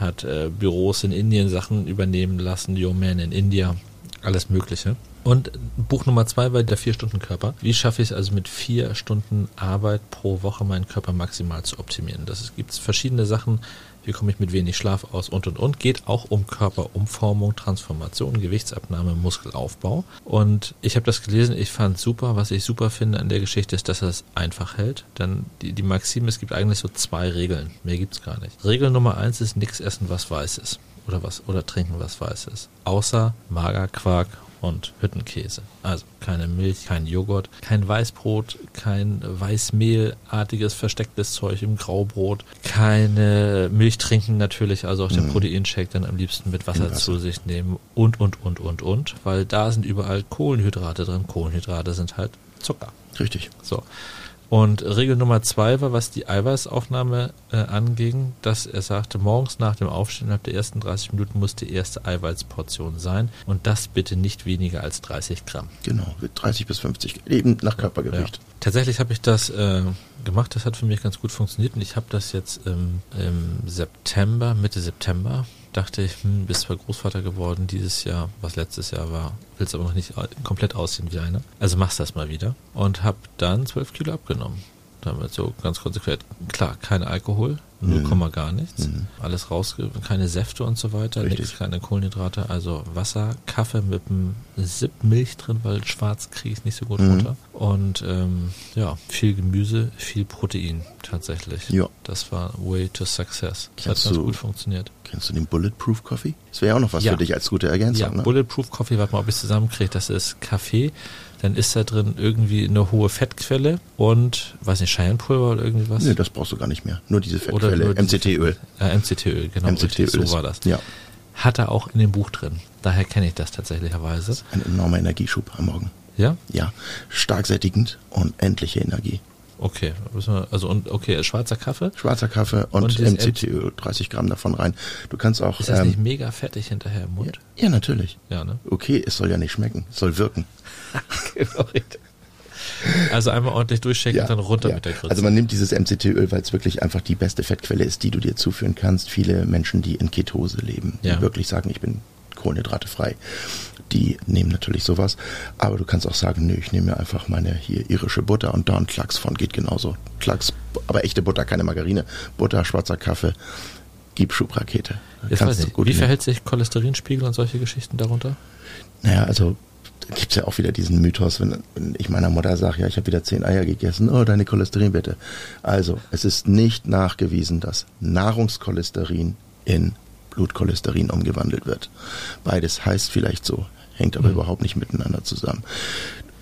hat äh, Büros in Indien Sachen übernehmen lassen, Your Man in India, alles Mögliche. Und Buch Nummer zwei war der Vier-Stunden-Körper. Wie schaffe ich es also mit vier Stunden Arbeit pro Woche meinen Körper maximal zu optimieren? Das gibt verschiedene Sachen, wie komme ich mit wenig Schlaf aus und und und. Geht auch um Körperumformung, Transformation, Gewichtsabnahme, Muskelaufbau. Und ich habe das gelesen, ich fand super. Was ich super finde an der Geschichte ist, dass er es einfach hält. Denn die, die Maxime, es gibt eigentlich so zwei Regeln. Mehr gibt's gar nicht. Regel Nummer eins ist nichts essen, was weiß ist. Oder was, oder trinken, was weiß ist. Außer Magerquark und Hüttenkäse. Also keine Milch, kein Joghurt, kein Weißbrot, kein Weißmehlartiges verstecktes Zeug im Graubrot, keine Milch trinken natürlich, also auch den Mhm. Proteinshake dann am liebsten mit Wasser, Wasser. zu sich nehmen und, und, und, und, und, weil da sind überall Kohlenhydrate drin. Kohlenhydrate sind halt Zucker. Richtig. So. Und Regel Nummer zwei war, was die Eiweißaufnahme äh, anging, dass er sagte, morgens nach dem Aufstehen innerhalb der ersten 30 Minuten muss die erste Eiweißportion sein und das bitte nicht weniger als 30 Gramm. Genau, mit 30 bis 50, eben nach Körpergewicht. Ja. Tatsächlich habe ich das äh, gemacht, das hat für mich ganz gut funktioniert und ich habe das jetzt ähm, im September, Mitte September, dachte ich, hm, bist zwar Großvater geworden dieses Jahr, was letztes Jahr war, willst aber noch nicht komplett aussehen wie einer. Also machst das mal wieder und habe dann 12 Kilo abgenommen. Damit so ganz konsequent. Klar, kein Alkohol, 0, Mhm. gar nichts. Mhm. Alles rausge... keine Säfte und so weiter, nichts, keine Kohlenhydrate, also Wasser, Kaffee mit einem Sip Milch drin, weil schwarz kriege ich nicht so gut Mhm. runter. Und ähm, ja, viel Gemüse, viel Protein tatsächlich. Ja. Das war Way to Success. Das Kennst hat ganz du- gut funktioniert. Kennst du den Bulletproof Coffee? Das wäre ja auch noch was Ja. für dich als gute Ergänzung. Ja, ne? Bulletproof Coffee, warte mal, ob ich es zusammenkriege. Das ist Kaffee, dann ist da drin irgendwie eine hohe Fettquelle und, weiß nicht, Scheienpulver oder irgendwie was? Nee, das brauchst du gar nicht mehr. Nur diese Oder Fettquelle, nur diese- MCT-Öl. Äh, MCT-Öl, genau. MCT-Öl so war das. Ja, Hat er auch in dem Buch drin. Daher kenne ich das tatsächlicherweise. ein enormer Energieschub am Morgen. Ja? Ja, stark sättigend und endliche Energie. Okay. Also, und, okay, schwarzer Kaffee. Schwarzer Kaffee und, Und MCT-Öl, 30 Gramm davon rein. Du kannst auch... Ist das ähm, nicht mega fettig hinterher im Mund? ja, natürlich. Ja, ne? Okay, es soll ja nicht schmecken, es soll wirken. *laughs* genau, richtig. Also einmal ordentlich durchchecken und dann runter ja. mit der Grütze. Also man nimmt dieses MCT-Öl, weil es wirklich einfach die beste Fettquelle ist, die du dir zuführen kannst. Viele Menschen, die in Ketose leben, die Ja. wirklich sagen, ich bin kohlenhydratefrei, die nehmen natürlich sowas. Aber du kannst auch sagen, nö, ich nehme mir einfach meine hier irische Butter und da ein Klacks von geht genauso. Klacks, aber echte Butter, keine Margarine. Butter, schwarzer Kaffee, gib Schubrakete. Wie nehmen. verhält sich Cholesterinspiegel und solche Geschichten darunter? Naja, also gibt es ja auch wieder diesen Mythos, wenn, wenn ich meiner Mutter sage, ja, ich habe wieder zehn Eier gegessen, oh, deine Cholesterinwerte. Also, es ist nicht nachgewiesen, dass Nahrungscholesterin in Blutcholesterin umgewandelt wird. Beides heißt vielleicht so, hängt aber Mhm. überhaupt nicht miteinander zusammen.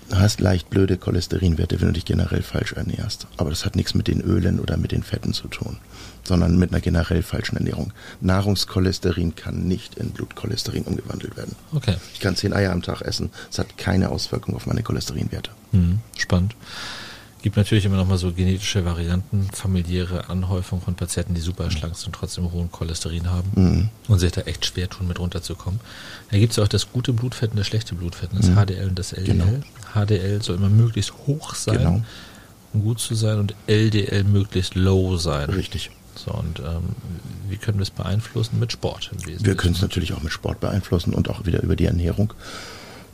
Du hast leicht blöde Cholesterinwerte, wenn du dich generell falsch ernährst. Aber das hat nichts mit den Ölen oder mit den Fetten zu tun, sondern mit einer generell falschen Ernährung. Nahrungscholesterin kann nicht in Blutcholesterin umgewandelt werden. Okay. Ich kann zehn Eier am Tag essen. Es hat keine Auswirkung auf meine Cholesterinwerte. Hm, spannend. Gibt natürlich immer noch mal so genetische Varianten, familiäre Anhäufung von Patienten, die super schlank sind, trotzdem hohen Cholesterin haben Mhm. und sich da echt schwer tun, mit runterzukommen. Da gibt es ja auch das gute Blutfett und das schlechte Blutfett, das Mhm. HDL und das LDL. Genau. HDL soll immer möglichst hoch sein, Genau. um gut zu sein, und LDL möglichst low sein. Richtig. So, und ähm, wie können wir es beeinflussen? Mit Sport im Wesentlichen. Wir können es natürlich auch mit Sport beeinflussen und auch wieder über die Ernährung.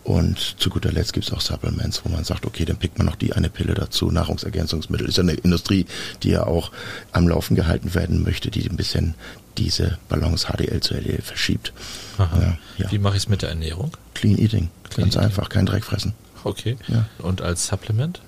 Und zu guter Letzt gibt es auch Supplements, wo man sagt, okay, dann pickt man noch die eine Pille dazu. Nahrungsergänzungsmittel ist ja eine Industrie, die ja auch am Laufen gehalten werden möchte, die ein bisschen diese Balance HDL zu LDL verschiebt. Aha. Ja, ja. Wie mache ich es mit der Ernährung? Clean Eating, Clean ganz Eating. einfach, kein Dreck fressen. Okay. Ja. Und als Supplement?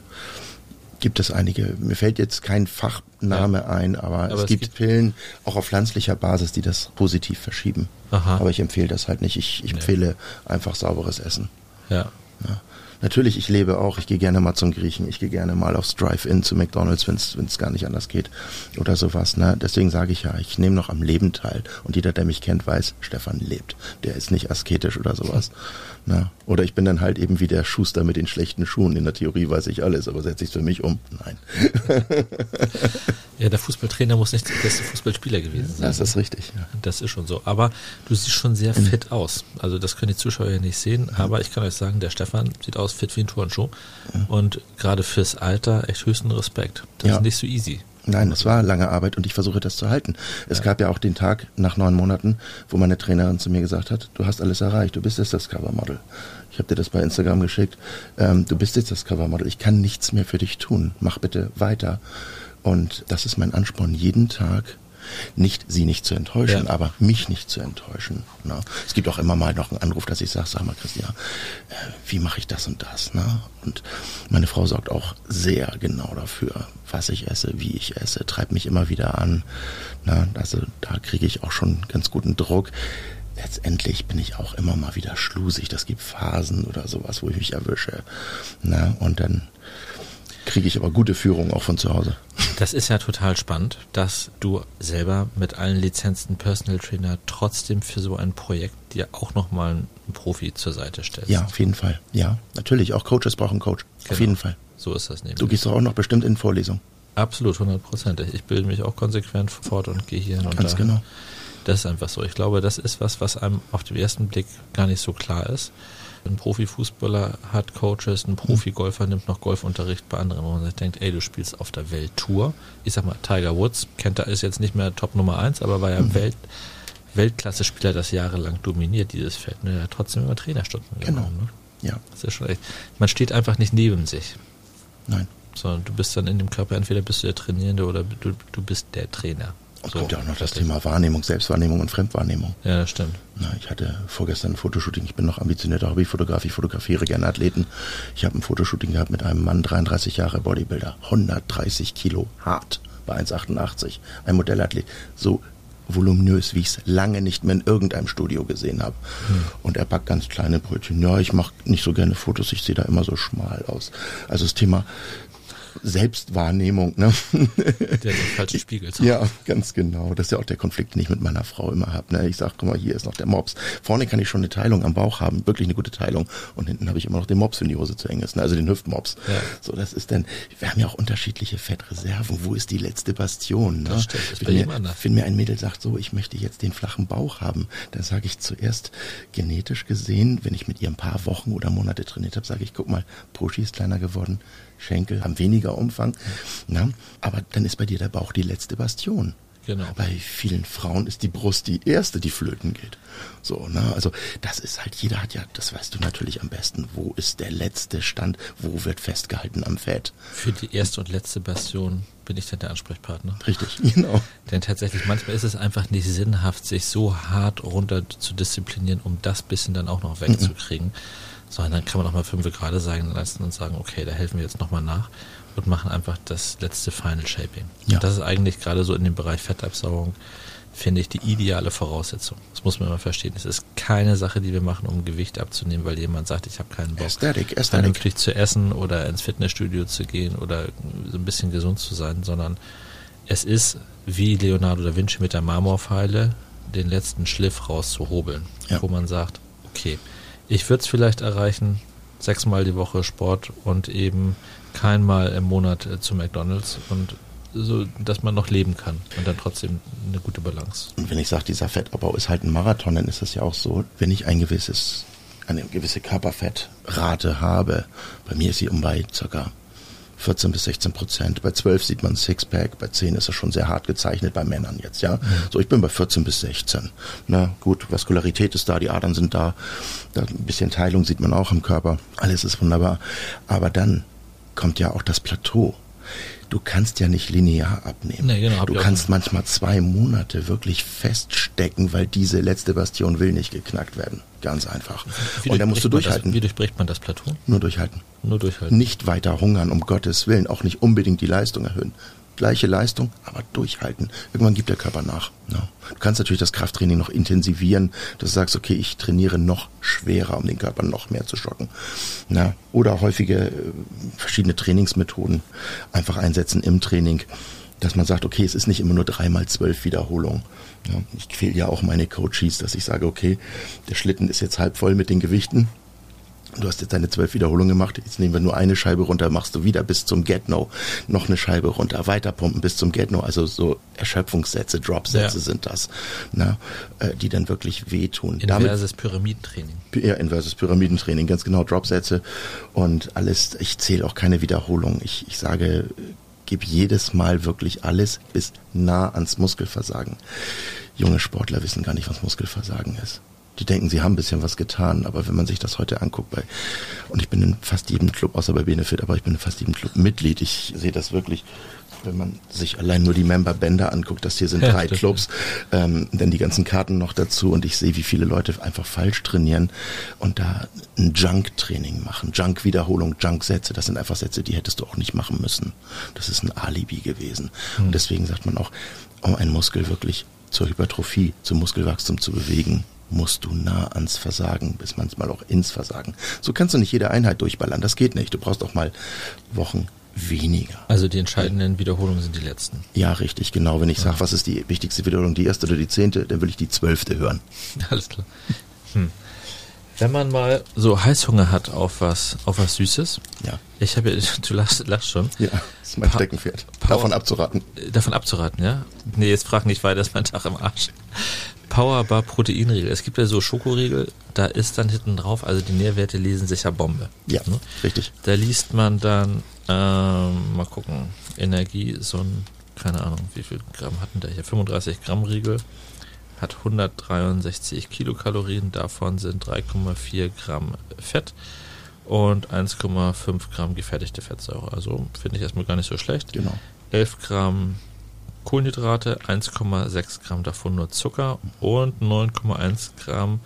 gibt es einige. Mir fällt jetzt kein Fachname ein, aber, Aber es, es gibt, gibt- Pillen auch auf pflanzlicher Basis, die das positiv verschieben. Aha. Aber ich empfehle das halt nicht. Ich, ich Nee. empfehle einfach sauberes Essen. Ja. Ja. Natürlich, ich lebe auch, ich gehe gerne mal zum Griechen, ich gehe gerne mal aufs Drive-In zu McDonalds, wenn es gar nicht anders geht oder sowas. Ne? Deswegen sage ich ja, ich nehme noch am Leben teil. Und jeder, der mich kennt, weiß, Stefan lebt. Der ist nicht asketisch oder sowas. Ne? Oder ich bin dann halt eben wie der Schuster mit den schlechten Schuhen. In der Theorie weiß ich alles, aber setze ich es für mich um? Nein. *laughs* Ja, der Fußballtrainer muss nicht der beste Fußballspieler gewesen sein. Das ist richtig. Ja. Das ist schon so. Aber du siehst schon sehr fit aus. Also das können die Zuschauer ja nicht sehen. Aber ich kann euch sagen, der Stefan sieht aus fit wie ein Turnschuh. Und gerade fürs Alter echt höchsten Respekt. Das Ja. ist nicht so easy. Nein, es war lange Arbeit und ich versuche das zu halten. Es gab ja auch den Tag nach neun Monaten, wo meine Trainerin zu mir gesagt hat, du hast alles erreicht, du bist jetzt das Covermodel. Ich habe dir das bei Instagram geschickt. Ähm, du bist jetzt das Covermodel. Ich kann nichts mehr für dich tun. Mach bitte weiter. Und das ist mein Ansporn jeden Tag Nicht sie nicht zu enttäuschen, Ja. aber mich nicht zu enttäuschen. Ne? Es gibt auch immer mal noch einen Anruf, dass ich sage, sag mal Christian, äh, wie mache ich das und das? Ne? Und meine Frau sorgt auch sehr genau dafür, was ich esse, wie ich esse, treibt mich immer wieder an. Ne? Also da kriege ich auch schon ganz guten Druck. Letztendlich bin ich auch immer mal wieder schlusig. Das gibt Phasen oder sowas, wo ich mich erwische. Ne? Und dann kriege ich aber gute Führung auch von zu Hause. Das ist ja total spannend, dass du selber mit allen Lizenzen Personal Trainer trotzdem für so ein Projekt dir auch nochmal einen Profi zur Seite stellst. Ja, auf jeden Fall. Ja, natürlich. Auch Coaches brauchen einen Coach. Auf Genau. jeden Fall. So ist das nämlich. Du gehst doch auch noch bestimmt in Vorlesungen. Absolut, hundertprozentig. Ich bilde mich auch konsequent fort und gehe hier hin und Ganz da. genau. Das ist einfach so. Ich glaube, das ist was, was einem auf den ersten Blick gar nicht so klar ist. Ein Profifußballer hat Coaches, ein Profigolfer nimmt noch Golfunterricht bei anderen, wo man sich denkt, ey, du spielst auf der Welttour. Ich sag mal, Tiger Woods, kennt er, ist jetzt nicht mehr Top Nummer eins, aber war ja Mhm. Welt, Weltklasse-Spieler, das jahrelang dominiert, dieses Feld. Und er hat trotzdem immer Trainerstunden Genau. genommen. Ne? Ja, Das ist schon echt. Man steht einfach nicht neben sich, nein. sondern du bist dann in dem Körper, entweder bist du der Trainierende oder du, du bist der Trainer. Und So, kommt ja auch noch das. Thema Wahrnehmung, Selbstwahrnehmung und Fremdwahrnehmung. Ja, das stimmt. Na, ich hatte vorgestern ein Fotoshooting. Ich bin noch ambitionierter Hobbyfotograf. Ich fotografiere gerne Athleten. Ich habe ein Fotoshooting gehabt mit einem Mann, 33 Jahre Bodybuilder, 130 Kilo, hart, bei 1,88. Ein Modellathlet. So voluminös, wie ich es lange nicht mehr in irgendeinem Studio gesehen habe. Und er backt ganz kleine Brötchen. Ja, ich mache nicht so gerne Fotos. Ich sehe da immer so schmal aus. Also das Thema Selbstwahrnehmung, ne? Der den falschen Spiegel zeigt. Ja, ganz genau. Das ist ja auch der Konflikt, den ich mit meiner Frau immer habe. Ne? Ich sag, guck mal, hier ist noch der Mops. Vorne kann ich schon eine Teilung am Bauch haben, wirklich eine gute Teilung. Und hinten habe ich immer noch den Mops, wenn die Hose zu eng ist, ne? also den Hüftmops. Ja. So, das ist dann, wir haben ja auch unterschiedliche Fettreserven. Wo ist die letzte Bastion? Ne? Das stimmt, bei wenn, mir, anders. wenn mir ein Mädel sagt, so, ich möchte jetzt den flachen Bauch haben, dann sage ich zuerst, genetisch gesehen, wenn ich mit ihr ein paar Wochen oder Monate trainiert habe, sage ich, guck mal, Puschi ist kleiner geworden, Schenkel haben weniger Umfang. Na? Aber dann ist bei dir der Bauch die letzte Bastion. Genau. Bei vielen Frauen ist die Brust die erste, die flöten geht. So, ne? Also das ist halt, jeder hat ja, das weißt du natürlich am besten, wo ist der letzte Stand, wo wird festgehalten am Fett. Für die erste und letzte Bastion bin ich dann der Ansprechpartner. Richtig, *laughs* genau. Denn tatsächlich, manchmal ist es einfach nicht sinnhaft, sich so hart runter zu disziplinieren, um das bisschen dann auch noch *laughs* wegzukriegen. Sondern dann kann man auch mal fünf gerade sein lassen und sagen, okay, da helfen wir jetzt nochmal nach und machen einfach das letzte Final Shaping. Ja. Und das ist eigentlich gerade so in dem Bereich Fettabsaugung, finde ich, die ideale Voraussetzung. Das muss man immer verstehen. Es ist keine Sache, die wir machen, um Gewicht abzunehmen, weil jemand sagt, ich habe keinen Bock. Aesthetic, Aesthetic. vernünftig zu essen oder ins Fitnessstudio zu gehen oder so ein bisschen gesund zu sein, sondern es ist wie Leonardo da Vinci mit der Marmorpfeile den letzten Schliff rauszuhobeln, Ja. wo man sagt, okay, ich würde es vielleicht erreichen, sechsmal die Woche Sport und eben keinmal im Monat äh, zu McDonalds und so, dass man noch leben kann und dann trotzdem eine gute Balance. Und wenn ich sage, dieser Fettabbau ist halt ein Marathon, dann ist es ja auch so, wenn ich ein gewisses, eine gewisse Körperfettrate habe, bei mir ist sie um bei circa 14 bis 16 Prozent. Bei 12 sieht man Sixpack, bei 10 ist es schon sehr hart gezeichnet bei Männern jetzt, ja. So, ich bin bei 14 bis 16. Na gut, Vaskularität ist da, die Adern sind da, da ein bisschen Teilung sieht man auch im Körper, alles ist wunderbar. Aber dann kommt ja auch das Plateau. Du kannst ja nicht linear abnehmen. Nee, genau, du kannst manchmal zwei Monate wirklich feststecken, weil diese letzte Bastion will nicht geknackt werden. Ganz einfach. Wie Und da musst du durchbricht man durchhalten. Das, wie durchbricht man das Plateau? Nur durchhalten. Nur durchhalten. Nicht weiter hungern, um Gottes Willen. Auch nicht unbedingt die Leistung erhöhen. Gleiche Leistung, aber durchhalten. Irgendwann gibt der Körper nach. Ja. Du kannst natürlich das Krafttraining noch intensivieren, dass du sagst, okay, ich trainiere noch schwerer, um den Körper noch mehr zu schocken. Na, oder häufige äh, verschiedene Trainingsmethoden einfach einsetzen im Training, dass man sagt, okay, es ist nicht immer nur dreimal zwölf Wiederholungen. Ja, ich quäle ja auch meine Coaches, dass ich sage, okay, der Schlitten ist jetzt halb voll mit den Gewichten. Du hast jetzt deine zwölf Wiederholungen gemacht, jetzt nehmen wir nur eine Scheibe runter, machst du wieder bis zum Get-No, noch eine Scheibe runter, weiterpumpen bis zum Get-No, also so Erschöpfungssätze, Dropsätze Ja. sind das, na, äh, die dann wirklich wehtun. Damit Inverses Pyramidentraining. ja, inverses Pyramidentraining, ganz genau, Dropsätze und alles. Ich zähle auch keine Wiederholung. Ich, ich sage, gib jedes Mal wirklich alles bis nah ans Muskelversagen. Junge Sportler wissen gar nicht, was Muskelversagen ist. Die denken, sie haben ein bisschen was getan, aber wenn man sich das heute anguckt, bei, und ich bin in fast jedem Club, außer bei Benefit, aber ich bin in fast jedem Club Mitglied, ich sehe das wirklich wenn man sich allein nur die Member-Bänder anguckt, das hier sind drei Clubs, ähm, dann die ganzen Karten noch dazu und ich sehe, wie viele Leute einfach falsch trainieren und da ein Junk-Training machen. Junk-Wiederholung, Junk-Sätze, das sind einfach Sätze, die hättest du auch nicht machen müssen. Das ist ein Alibi gewesen. Und deswegen sagt man auch, um einen Muskel wirklich zur Hypertrophie, zum Muskelwachstum zu bewegen, musst du nah ans Versagen, bis manchmal auch ins Versagen. So kannst du nicht jede Einheit durchballern, das geht nicht. Du brauchst auch mal Wochen weniger. Also die entscheidenden Wiederholungen sind die letzten. Ja, richtig, genau. Wenn ich sage, was ist die wichtigste Wiederholung, die erste oder die zehnte, dann will ich die zwölfte hören. *laughs* Alles klar. Hm. Wenn man mal so Heißhunger hat auf was, auf was Süßes, Ja, ich habe ja, *laughs* du lachst, lachst schon, ja, das ist mein Pa- Steckenpferd. Davon abzuraten. Davon abzuraten, ja? Nee, jetzt frag nicht weiter, ist mein Tag im Arsch. Powerbar Proteinriegel. Es gibt ja so Schokoriegel, da ist dann hinten drauf, also die Nährwerte lesen sich ja Bombe. Ja, Ne? richtig. Da liest man dann, ähm, mal gucken, Energie, so ein, keine Ahnung, wie viel Gramm hatten der hier? 35 Gramm Riegel, hat 163 Kilokalorien, davon sind 3,4 Gramm Fett und 1,5 Gramm gefertigte Fettsäure. Also finde ich erstmal gar nicht so schlecht. Genau. 11 Gramm Kohlenhydrate, 1,6 Gramm davon nur Zucker und 9,1 Gramm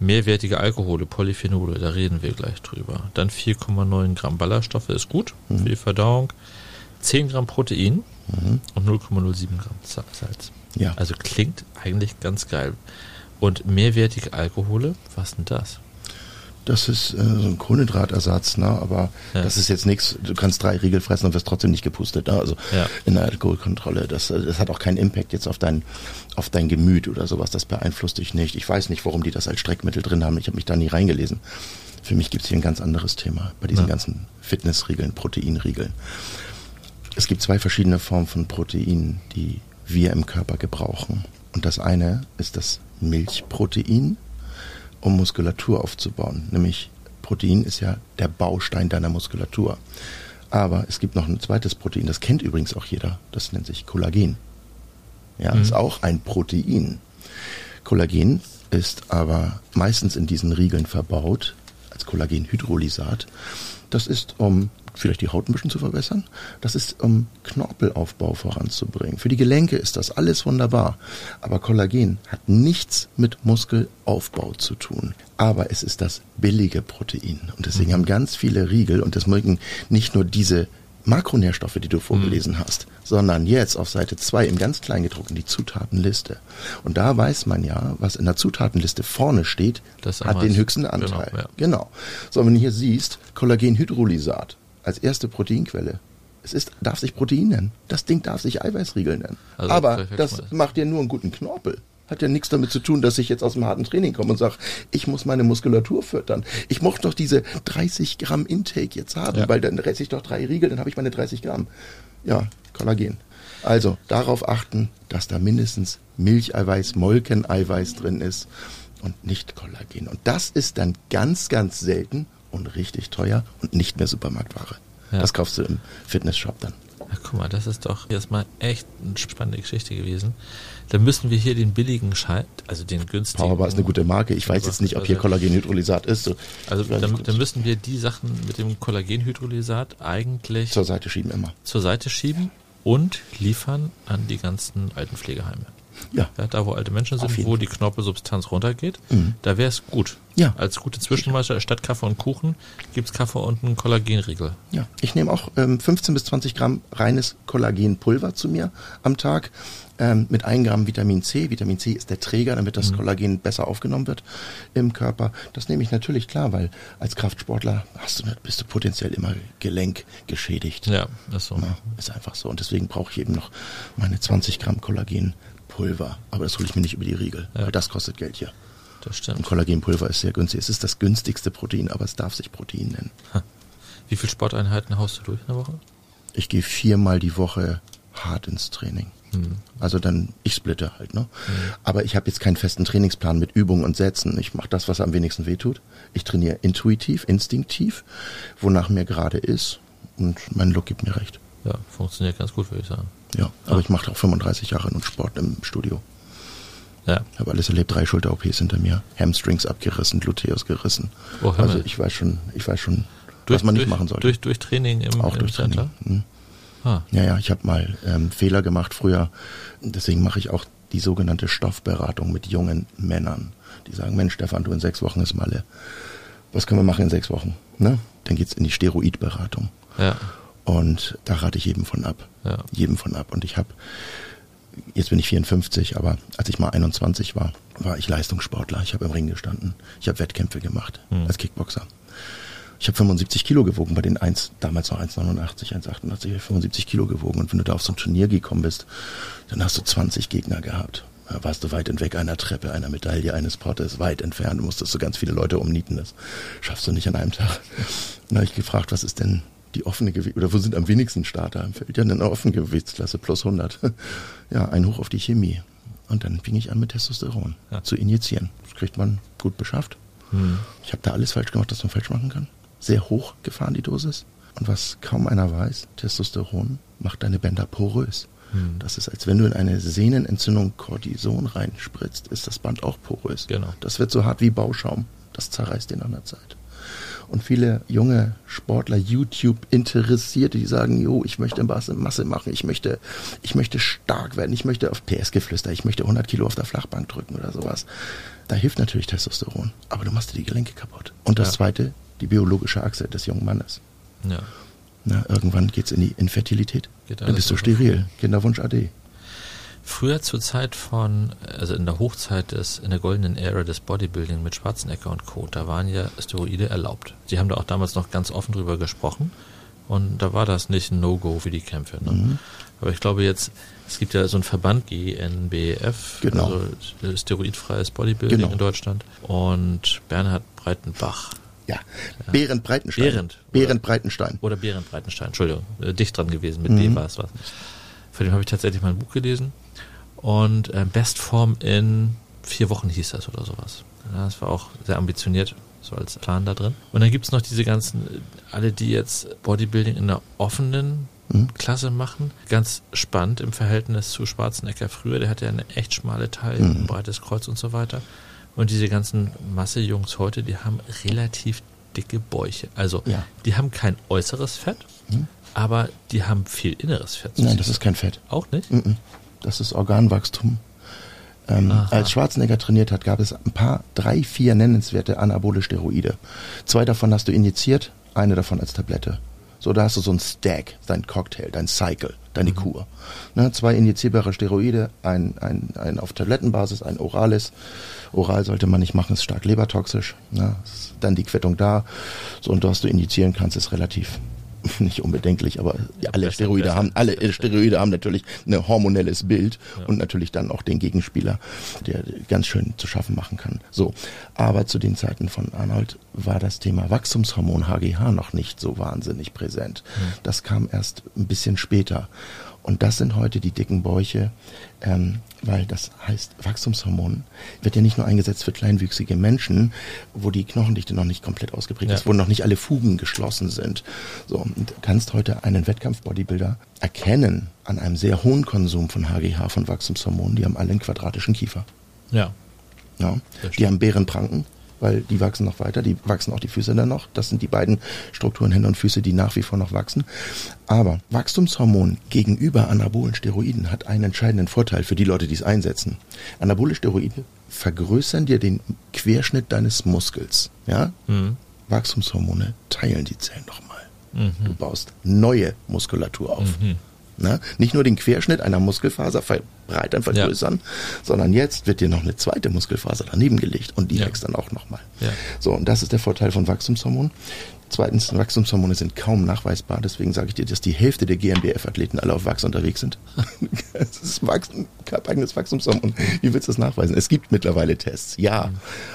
mehrwertige Alkohole, Polyphenole, da reden wir gleich drüber. Dann 4,9 Gramm Ballaststoffe ist gut für die Verdauung. 10 Gramm Protein Mhm. und 0,07 Gramm Sa- Salz. Ja, Also klingt eigentlich ganz geil. Und mehrwertige Alkohole, was denn das? Das ist äh, so ein Kohlenhydratersatz, ne? aber Ja. das ist jetzt nichts, du kannst drei Riegel fressen und wirst trotzdem nicht gepustet. Ne? Also Ja. in der Alkoholkontrolle, das, äh, das hat auch keinen Impact jetzt auf dein, auf dein Gemüt oder sowas, das beeinflusst dich nicht. Ich weiß nicht, warum die das als Streckmittel drin haben, ich habe mich da nie reingelesen. Für mich gibt's hier ein ganz anderes Thema bei diesen Ja. ganzen Fitnessriegeln, Proteinriegeln. Es gibt zwei verschiedene Formen von Proteinen, die wir im Körper gebrauchen. Und das eine ist das Milchprotein, um Muskulatur aufzubauen. Nämlich Protein ist ja der Baustein deiner Muskulatur. Aber es gibt noch ein zweites Protein, das kennt übrigens auch jeder. Das nennt sich Kollagen. Ja, ist auch ein Protein. Kollagen ist aber meistens in diesen Riegeln verbaut als Kollagenhydrolysat. Das ist, um vielleicht die Haut ein bisschen zu verbessern. Das ist, um Knorpelaufbau voranzubringen. Für die Gelenke ist das alles wunderbar. Aber Kollagen hat nichts mit Muskelaufbau zu tun. Aber es ist das billige Protein. Und deswegen haben ganz viele Riegel, und das mögen nicht nur diese Makronährstoffe, die du vorgelesen hast, sondern jetzt auf Seite 2 im ganz Kleingedruckten die Zutatenliste. Und da weiß man ja, was in der Zutatenliste vorne steht, Das hat den höchsten Anteil. Genau, ja. Genau. So, wenn du hier siehst, Kollagenhydrolysat als erste Proteinquelle. Es ist, darf sich Protein nennen. Das Ding darf sich Eiweißriegel nennen. Also Aber das mal. macht dir nur einen guten Knorpel. Hat ja nichts damit zu tun, dass ich jetzt aus dem harten Training komme und sage, ich muss meine Muskulatur füttern. Ich mochte doch diese 30 Gramm Intake jetzt haben, Ja. weil dann reste ich doch drei Riegel, dann habe ich meine 30 Gramm. Ja, Kollagen. Also darauf achten, dass da mindestens Milcheiweiß, Molkeneiweiß drin ist und nicht Kollagen. Und das ist dann ganz, ganz selten und richtig teuer und nicht mehr Supermarktware. Ja. Das kaufst du im Fitnessshop dann. Na, guck mal, das ist doch erstmal echt eine spannende Geschichte gewesen. Dann müssen wir hier den billigen Schein, also den günstigen. Powerbar ist eine gute Marke. Ich weiß jetzt nicht, ob hier Kollagenhydrolysat ist. So, Also dann, dann müssen wir die Sachen mit dem Kollagenhydrolysat eigentlich zur Seite schieben immer. zur Seite schieben und liefern an die ganzen Altenpflegeheime. Ja. Ja, da, wo alte Menschen sind, wo die Knorpelsubstanz runtergeht, Mhm. da wäre es gut. Ja. Als gute Zwischenmeister statt Kaffee und Kuchen gibt's Kaffee und einen Kollagenriegel. Ja, ich nehme auch ähm, 15 bis 20 Gramm reines Kollagenpulver zu mir am Tag ähm, mit 1 Gramm Vitamin C. Vitamin C ist der Träger, damit das Kollagen besser aufgenommen wird im Körper. Das nehme ich natürlich klar, weil als Kraftsportler hast du, bist du potenziell immer gelenkgeschädigt. Ja, ist so. Ja, ist einfach so. Und deswegen brauche ich eben noch meine 20 Gramm Kollagenpulver. Aber das hole ich mir nicht über die Riegel, Ja. weil das kostet Geld hier. Das Und stimmt. Kollagenpulver ist sehr günstig. Es ist das günstigste Protein, aber es darf sich Protein nennen. Wie viele Sporteinheiten haust du durch in der Woche? Ich gehe viermal die Woche hart ins Training. Hm. Also dann, ich splitte halt, ne? Aber ich habe jetzt keinen festen Trainingsplan mit Übungen und Sätzen. Ich mache das, was am wenigsten wehtut. Ich trainiere intuitiv, instinktiv, wonach mir gerade ist. Und mein Look gibt mir recht. Ja, funktioniert ganz gut, würde ich sagen. Ja, aber ich mache auch 35 Jahre nun Sport im Studio. Ja. Ich habe alles erlebt, drei Schulter-OPs hinter mir, Hamstrings abgerissen, Gluteus gerissen. Oh, also ich weiß schon, ich weiß schon, was man nicht machen sollte. Durch, durch Training im, auch im durch Center? Training. Mhm. Ah. Ja, ja, ich habe mal ähm, Fehler gemacht früher. Deswegen mache ich auch die sogenannte Stoffberatung mit jungen Männern. Die sagen, Mensch, Stefan, du in sechs Wochen ist Malle. Was können wir machen in sechs Wochen? Ne? Dann geht's in die Steroidberatung. Ja. Und da rate ich jedem von ab. Ja. Jedem von ab. Und ich habe, jetzt bin ich 54, aber als ich mal 21 war, war ich Leistungssportler. Ich habe im Ring gestanden. Ich habe Wettkämpfe gemacht Hm. als Kickboxer. Ich habe 75 Kilo gewogen bei den 1, damals noch 1,89, 1,88, ich hab 75 Kilo gewogen. Und wenn du da auf so ein Turnier gekommen bist, dann hast du 20 Gegner gehabt. Da warst du weit entweg einer Treppe, einer Medaille, eines Pottes, weit entfernt. Du musstest so ganz viele Leute umnieten. Das schaffst du nicht an einem Tag. Dann habe ich gefragt, was ist denn die offene Gewicht, oder wo sind am wenigsten Starter im Feld? Ja, in der offenen Gewichtsklasse plus 100. *laughs* Ja, ein Hoch auf die Chemie. Und dann fing ich an mit Testosteron Ja. zu injizieren. Das kriegt man gut beschafft. Hm. Ich habe da alles falsch gemacht, was man falsch machen kann. Sehr hoch gefahren die Dosis. Und was kaum einer weiß, Testosteron macht deine Bänder porös. Hm. Das ist, als wenn du in eine Sehnenentzündung Cortison reinspritzt, ist das Band auch porös. Genau. Das wird so hart wie Bauschaum. Das zerreißt nach einer Zeit. Und viele junge Sportler, YouTube-Interessierte, die sagen, jo, ich möchte Masse, Masse machen, ich möchte, ich möchte stark werden, ich möchte auf PS-Geflüster, ich möchte 100 Kilo auf der Flachbank drücken oder sowas. Da hilft natürlich Testosteron, aber du machst dir die Gelenke kaputt. Und das Ja. zweite, die biologische Achse des jungen Mannes. Ja. Na, irgendwann geht's in die Infertilität. Geht Dann bist du so steril. Kinderwunsch AD. Früher zur Zeit von, also in der Hochzeit des, in der goldenen Ära des Bodybuilding mit Schwarzenegger und Co., da waren ja Steroide erlaubt. Sie haben da auch damals noch ganz offen drüber gesprochen und da war das nicht ein No-Go wie die Kämpfe. Ne? Mhm. Aber ich glaube jetzt, es gibt ja so einen Verband, GNBF, Genau. also steroidfreies Bodybuilding Genau. in Deutschland und Bernhard Breitenbach Ja. Behrend Breitenstein. Behrend. Behrend Breitenstein. oder Behrend Breitenstein, Entschuldigung, äh, dicht dran gewesen, mit Mhm. B war es was. Von dem habe ich tatsächlich mal ein Buch gelesen. Und äh, Bestform in vier Wochen hieß das oder sowas. Ja, das war auch sehr ambitioniert, so als Plan da drin. Und dann gibt es noch diese ganzen, äh, alle, die jetzt Bodybuilding in einer offenen Mhm. Klasse machen. Ganz spannend im Verhältnis zu Schwarzenegger früher. Der hatte ja eine echt schmale Taille, Mhm. ein breites Kreuz und so weiter. Und diese ganzen Massejungs heute, die haben relativ dicke Bäuche. Also Ja. die haben kein äußeres Fett, Mhm. aber die haben viel inneres Fett. Nein, das ist kein Fett. auch nicht. Mhm. Das ist Organwachstum. Ähm, als Schwarzenegger trainiert hat, gab es ein paar, drei, vier nennenswerte anabole Steroide. Zwei davon hast du injiziert, eine davon als Tablette. So, da hast du so ein Stack, dein Cocktail, dein Cycle, deine Kur. Ne, zwei injizierbare Steroide, ein, ein, ein auf Tablettenbasis, ein orales. Oral sollte man nicht machen, ist stark lebertoxisch. Ne, ist dann die Quittung da. So, und was du injizieren kannst, ist relativ *laughs* nicht unbedenklich, aber ja, alle besser, Steroide besser, haben, alle. Steroide haben natürlich ein hormonelles Bild Ja. und natürlich dann auch den Gegenspieler, der ganz schön zu schaffen machen kann. So, aber zu den Zeiten von Arnold war das Thema Wachstumshormon HGH noch nicht so wahnsinnig präsent. Das kam erst ein bisschen später. Und das sind heute die dicken Bäuche, ähm, weil das heißt, Wachstumshormon wird ja nicht nur eingesetzt für kleinwüchsige Menschen, wo die Knochendichte noch nicht komplett ausgeprägt Ja. ist, wo noch nicht alle Fugen geschlossen sind. So, und du kannst heute einen Wettkampf-Bodybuilder erkennen an einem sehr hohen Konsum von HGH, von Wachstumshormonen. Die haben alle einen quadratischen Kiefer. Ja. Ja. Die haben Bärenpranken, weil die wachsen noch weiter, die wachsen auch die Füße dann noch. Das sind die beiden Strukturen Hände und Füße, die nach wie vor noch wachsen. Aber Wachstumshormon gegenüber anabolen Steroiden hat einen entscheidenden Vorteil für die Leute, die es einsetzen. Anabole Steroide vergrößern dir den Querschnitt deines Muskels. Ja? Mhm. Wachstumshormone teilen die Zellen nochmal. Du Mhm. baust neue Muskulatur auf. Mhm. Na, nicht nur den Querschnitt einer Muskelfaser verbreitern, vergrößern, sondern jetzt wird dir noch eine zweite Muskelfaser daneben gelegt und die Ja. wächst dann auch nochmal. Ja. So, und das ist der Vorteil von Wachstumshormonen. Zweitens, Wachstumshormone sind kaum nachweisbar, deswegen sage ich dir, dass die Hälfte der GmbF-Athleten alle auf Wachs unterwegs sind. *laughs* Es ist Wachstum, eigenes Wachstumshormon. Wie willst du das nachweisen? Es gibt mittlerweile Tests, ja,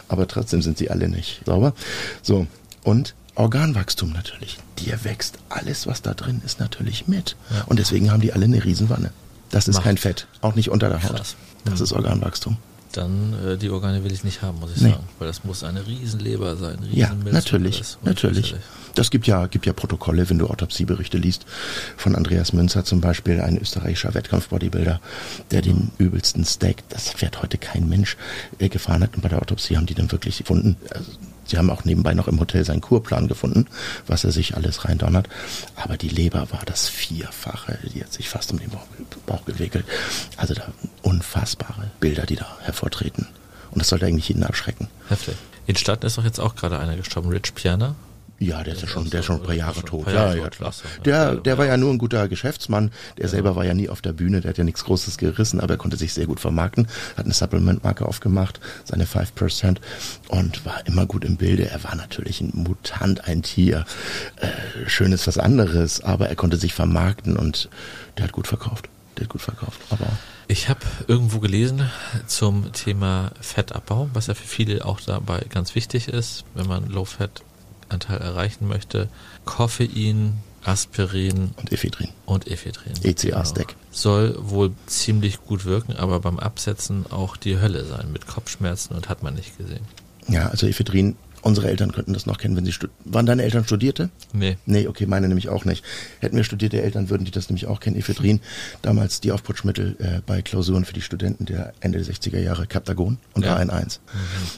aber trotzdem sind sie alle nicht sauber. So, und Organwachstum natürlich. Dir wächst alles, was da drin ist, natürlich mit. Ja. Und deswegen haben die alle eine Riesenwanne. Das ist Macht. kein Fett, auch nicht unter der Haut. Krass. Das Mhm. ist Organwachstum. Dann äh, die Organe will ich nicht haben, muss ich Nee. sagen. Weil das muss eine Riesenleber sein. Riesen Ja, Milz- natürlich, natürlich. Das gibt ja, gibt ja Protokolle, wenn du Autopsieberichte liest, von Andreas Münzer zum Beispiel, ein österreichischer Wettkampfbodybuilder, der den übelsten Steak, das fährt heute kein Mensch, äh, gefahren hat. Und bei der Autopsie haben die dann wirklich gefunden, also Sie haben auch nebenbei noch im Hotel seinen Kurplan gefunden, was er sich alles reindonnert. Aber die Leber war das Vierfache. Die hat sich fast um den Bauch, gewickelt. Also da unfassbare Bilder, die da hervortreten. Und das sollte eigentlich jeden abschrecken. Heftig. In Stadt ist doch jetzt auch gerade einer gestorben, Rich Piana. Ja, der ist ja schon, der ist schon ein paar Jahre tot. Paar Jahre ja, ja, klar. Der, der war ja nur ein guter Geschäftsmann. Der selber war ja nie auf der Bühne. Der hat ja nichts Großes gerissen, aber er konnte sich sehr gut vermarkten. Hat eine Supplement-Marke aufgemacht, seine 5% und war immer gut im Bilde. Er war natürlich ein Mutant, ein Tier. Äh, schön ist was anderes, aber er konnte sich vermarkten und der hat gut verkauft. Der hat gut verkauft. Aber Ich habe irgendwo gelesen zum Thema Fettabbau, was ja für viele auch dabei ganz wichtig ist, wenn man Low-Fat-Anteil erreichen möchte. Koffein, Aspirin und Ephedrin. und Ephedrin. ECA-Stack. Soll wohl ziemlich gut wirken, aber beim Absetzen auch die Hölle sein mit Kopfschmerzen und hat man nicht gesehen. Ja, also Ephedrin. Unsere Eltern könnten das noch kennen, wenn sie Waren deine Eltern Studierte? Nee. Nee, okay, meine nämlich auch nicht. Hätten wir studierte Eltern, würden die das nämlich auch kennen. Ephedrin, damals die Aufputschmittel äh, bei Klausuren für die Studenten der Ende der 60er Jahre, Captagon und Ja. A1.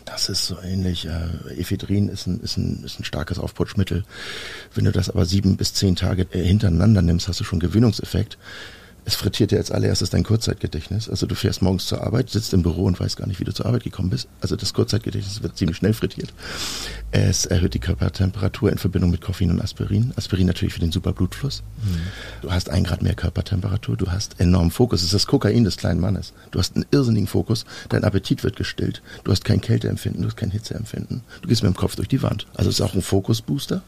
Das ist so ähnlich. Äh, Ephedrin ist ein, ist, ein, ist ein starkes Aufputschmittel. Wenn du das aber sieben bis zehn Tage äh, hintereinander nimmst, hast du schon Gewinnungseffekt. Es frittiert dir als allererstes dein Kurzzeitgedächtnis. Also du fährst morgens zur Arbeit, sitzt im Büro und weißt gar nicht, wie du zur Arbeit gekommen bist. Also das Kurzzeitgedächtnis wird ziemlich schnell frittiert. Es erhöht die Körpertemperatur in Verbindung mit Koffein und Aspirin. Aspirin natürlich für den Superblutfluss. Du hast ein Grad mehr Körpertemperatur, du hast enormen Fokus. Es ist das Kokain des kleinen Mannes. Du hast einen irrsinnigen Fokus, dein Appetit wird gestillt. Du hast kein Kälteempfinden, du hast kein Hitzeempfinden. Du gehst mit dem Kopf durch die Wand. Also es ist auch ein Fokusbooster.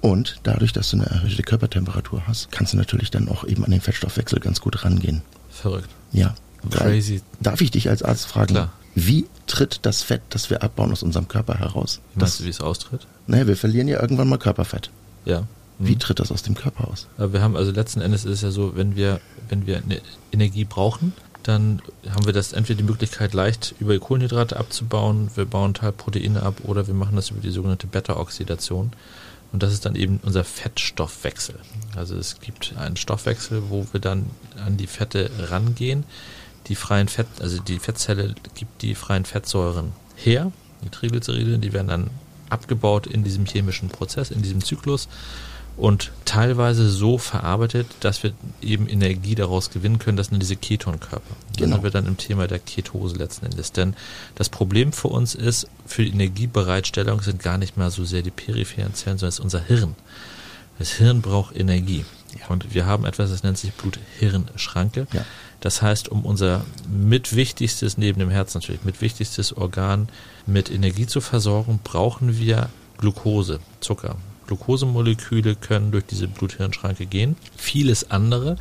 Und dadurch, dass du eine erhöhte Körpertemperatur hast, kannst du natürlich dann auch eben an den Fettstoffwechsel ganz gut rangehen. Verrückt. Ja. Crazy. Darf ich dich als Arzt fragen, Klar. wie tritt das Fett, das wir abbauen, aus unserem Körper heraus? Weißt Das, du, wie es austritt? naja, wir verlieren ja irgendwann mal Körperfett. Ja. Wie Mhm. tritt das aus dem Körper aus? Aber wir haben also letzten Endes ist es ja so, wenn wir, wenn wir eine Energie brauchen, dann haben wir das entweder die Möglichkeit, leicht über Kohlenhydrate abzubauen, wir bauen Teil Proteine ab oder wir machen das über die sogenannte Beta-Oxidation. Und das ist dann eben unser Fettstoffwechsel. Also es gibt einen Stoffwechsel, wo wir dann an die Fette rangehen. Die freien Fett, also die Fettzelle gibt die freien Fettsäuren her, die Triglyceride, die werden dann abgebaut in diesem chemischen Prozess, in diesem Zyklus und teilweise so verarbeitet, dass wir eben Energie daraus gewinnen können. Das sind diese Ketonkörper. Genau. sind wir dann im Thema der Ketose letzten Endes. Denn das Problem für uns ist, für die Energiebereitstellung sind gar nicht mehr so sehr die peripheren Zellen, sondern es ist unser Hirn. Das Hirn braucht Energie. Ja. Und wir haben etwas, das nennt sich Blut-Hirn-Schranke. Ja. Das heißt, um unser mitwichtigstes, neben dem Herz natürlich, mitwichtigstes Organ mit Energie zu versorgen, brauchen wir Glucose, Zucker. Glukosemoleküle können durch diese Blut-Hirn-Schranke gehen. Vieles andere,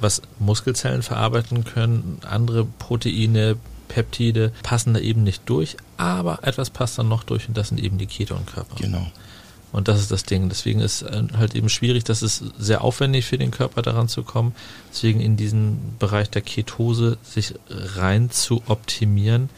was Muskelzellen verarbeiten können, andere Proteine, Peptide, passen da eben nicht durch, aber etwas passt dann noch durch und das sind eben die Ketonkörper. Genau. Und das ist das Ding. Deswegen ist äh, halt eben schwierig, das ist sehr aufwendig für den Körper daran zu kommen. Deswegen in diesen Bereich der Ketose sich rein zu optimieren,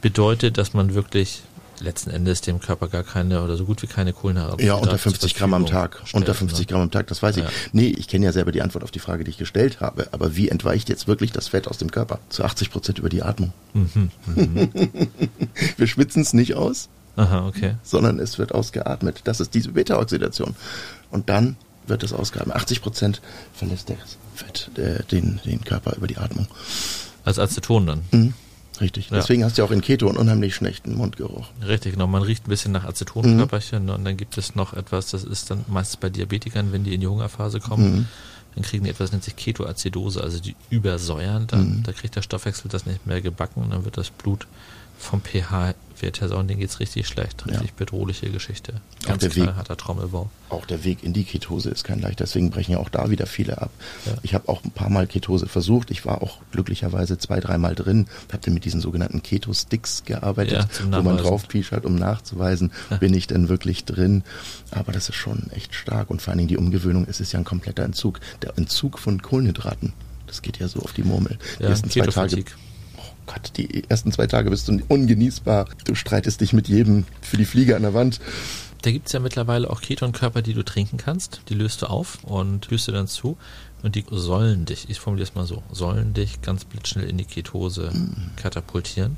bedeutet, dass man wirklich letzten Endes dem Körper gar keine oder so gut wie keine Kohlenhydrate Ja, unter zur 50 Gramm am Tag. stellt, unter 50 ne? Gramm am Tag, das weiß ich. Ja. Nee, ich kenne ja selber die Antwort auf die Frage, die ich gestellt habe. Aber wie entweicht jetzt wirklich das Fett aus dem Körper? Zu 80 Prozent über die Atmung. Mhm. *laughs* Wir schwitzen es nicht aus, Aha, okay. sondern es wird ausgeatmet. Das ist diese Beta-Oxidation. Und dann wird es ausgeatmet. 80 Prozent verlässt das Fett äh, den, den Körper über die Atmung. Als Aceton dann. Mhm. Richtig. Ja. Deswegen hast du ja auch in Keto einen unheimlich schlechten Mundgeruch. Richtig, genau. Man riecht ein bisschen nach Acetonkörperchen ne? und dann gibt es noch etwas, das ist dann meistens bei Diabetikern, wenn die in die Hungerphase kommen, Mhm. dann kriegen die etwas, das nennt sich Ketoazidose, also die übersäuern dann. Mhm. Da kriegt der Stoffwechsel das nicht mehr gebacken und dann wird das Blut vom pH-Wert her sauer und denen geht's richtig schlecht. Richtig Ja. bedrohliche Geschichte. Auch Ganz der Weg- knallharter Trommelbau. Auch der Weg in die Ketose ist kein leichter, deswegen brechen ja auch da wieder viele ab. Ja. Ich habe auch ein paar Mal Ketose versucht. Ich war auch glücklicherweise zwei, dreimal drin, habe dann mit diesen sogenannten Keto-Sticks gearbeitet, Ja, wo man drauf pischert, um nachzuweisen, bin ich denn wirklich drin. Aber das ist schon echt stark und vor allen Dingen die Umgewöhnung, es ist ja ein kompletter Entzug. Der Entzug von Kohlenhydraten, das geht ja so auf die Murmel. Die ersten zwei Tage Gott, die ersten zwei Tage bist du ungenießbar. Du streitest dich mit jedem für die Fliege an der Wand. Da gibt's ja mittlerweile auch Ketonkörper, die du trinken kannst. Die löst du auf und führst du dann zu. Und die sollen dich, ich formuliere es mal so, sollen dich ganz blitzschnell in die Ketose Mhm. katapultieren.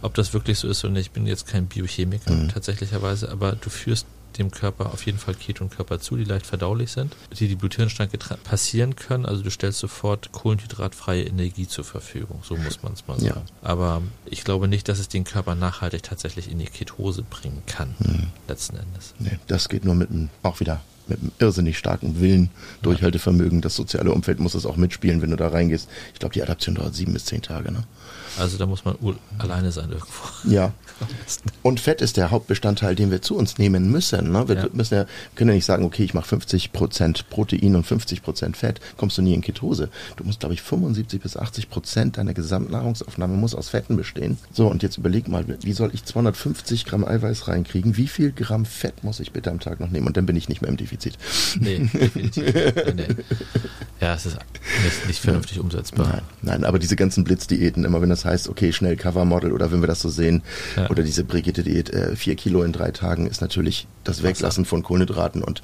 ob das wirklich so ist oder nicht. Ich bin jetzt kein Biochemiker Mhm. tatsächlicherweise, aber du führst dem Körper auf jeden Fall Ketonkörper zu, die leicht verdaulich sind, die die Bluthirnschranke passieren können. Also du stellst sofort kohlenhydratfreie Energie zur Verfügung. So muss man es mal Ja. sagen. Aber ich glaube nicht, dass es den Körper nachhaltig tatsächlich in die Ketose bringen kann, Mhm. letzten Endes. Nee, das geht nur mit einem, auch wieder mit einem irrsinnig starken Willen, Durchhaltevermögen. Das soziale Umfeld muss es auch mitspielen, wenn du da reingehst. Ich glaube, die Adaption dauert sieben bis zehn Tage. Ne? Also da muss man alleine sein irgendwo. Ja. *laughs* Und Fett ist der Hauptbestandteil, den wir zu uns nehmen müssen. Ne? Wir Ja. müssen ja, können ja nicht sagen, okay, ich mache 50% Protein und 50% Fett, kommst du nie in Ketose. Du musst, glaube ich, 75 bis 80 Prozent deiner Gesamtnahrungsaufnahme muss aus Fetten bestehen. So, und jetzt überleg mal, wie soll ich 250 Gramm Eiweiß reinkriegen? Wie viel Gramm Fett muss ich bitte am Tag noch nehmen? Und dann bin ich nicht mehr im Defizit. Nee, definitiv. *laughs* nee. Ja, es ist nicht, nicht vernünftig umsetzbar. Nein, nein, aber diese ganzen Blitzdiäten, immer wenn das heißt, okay, schnell Covermodel oder wenn wir das so sehen, Ja. oder diese Brigitte-Diät, äh, vier Kilo in drei Tagen, ist natürlich das Weglassen von Kohlenhydraten. Und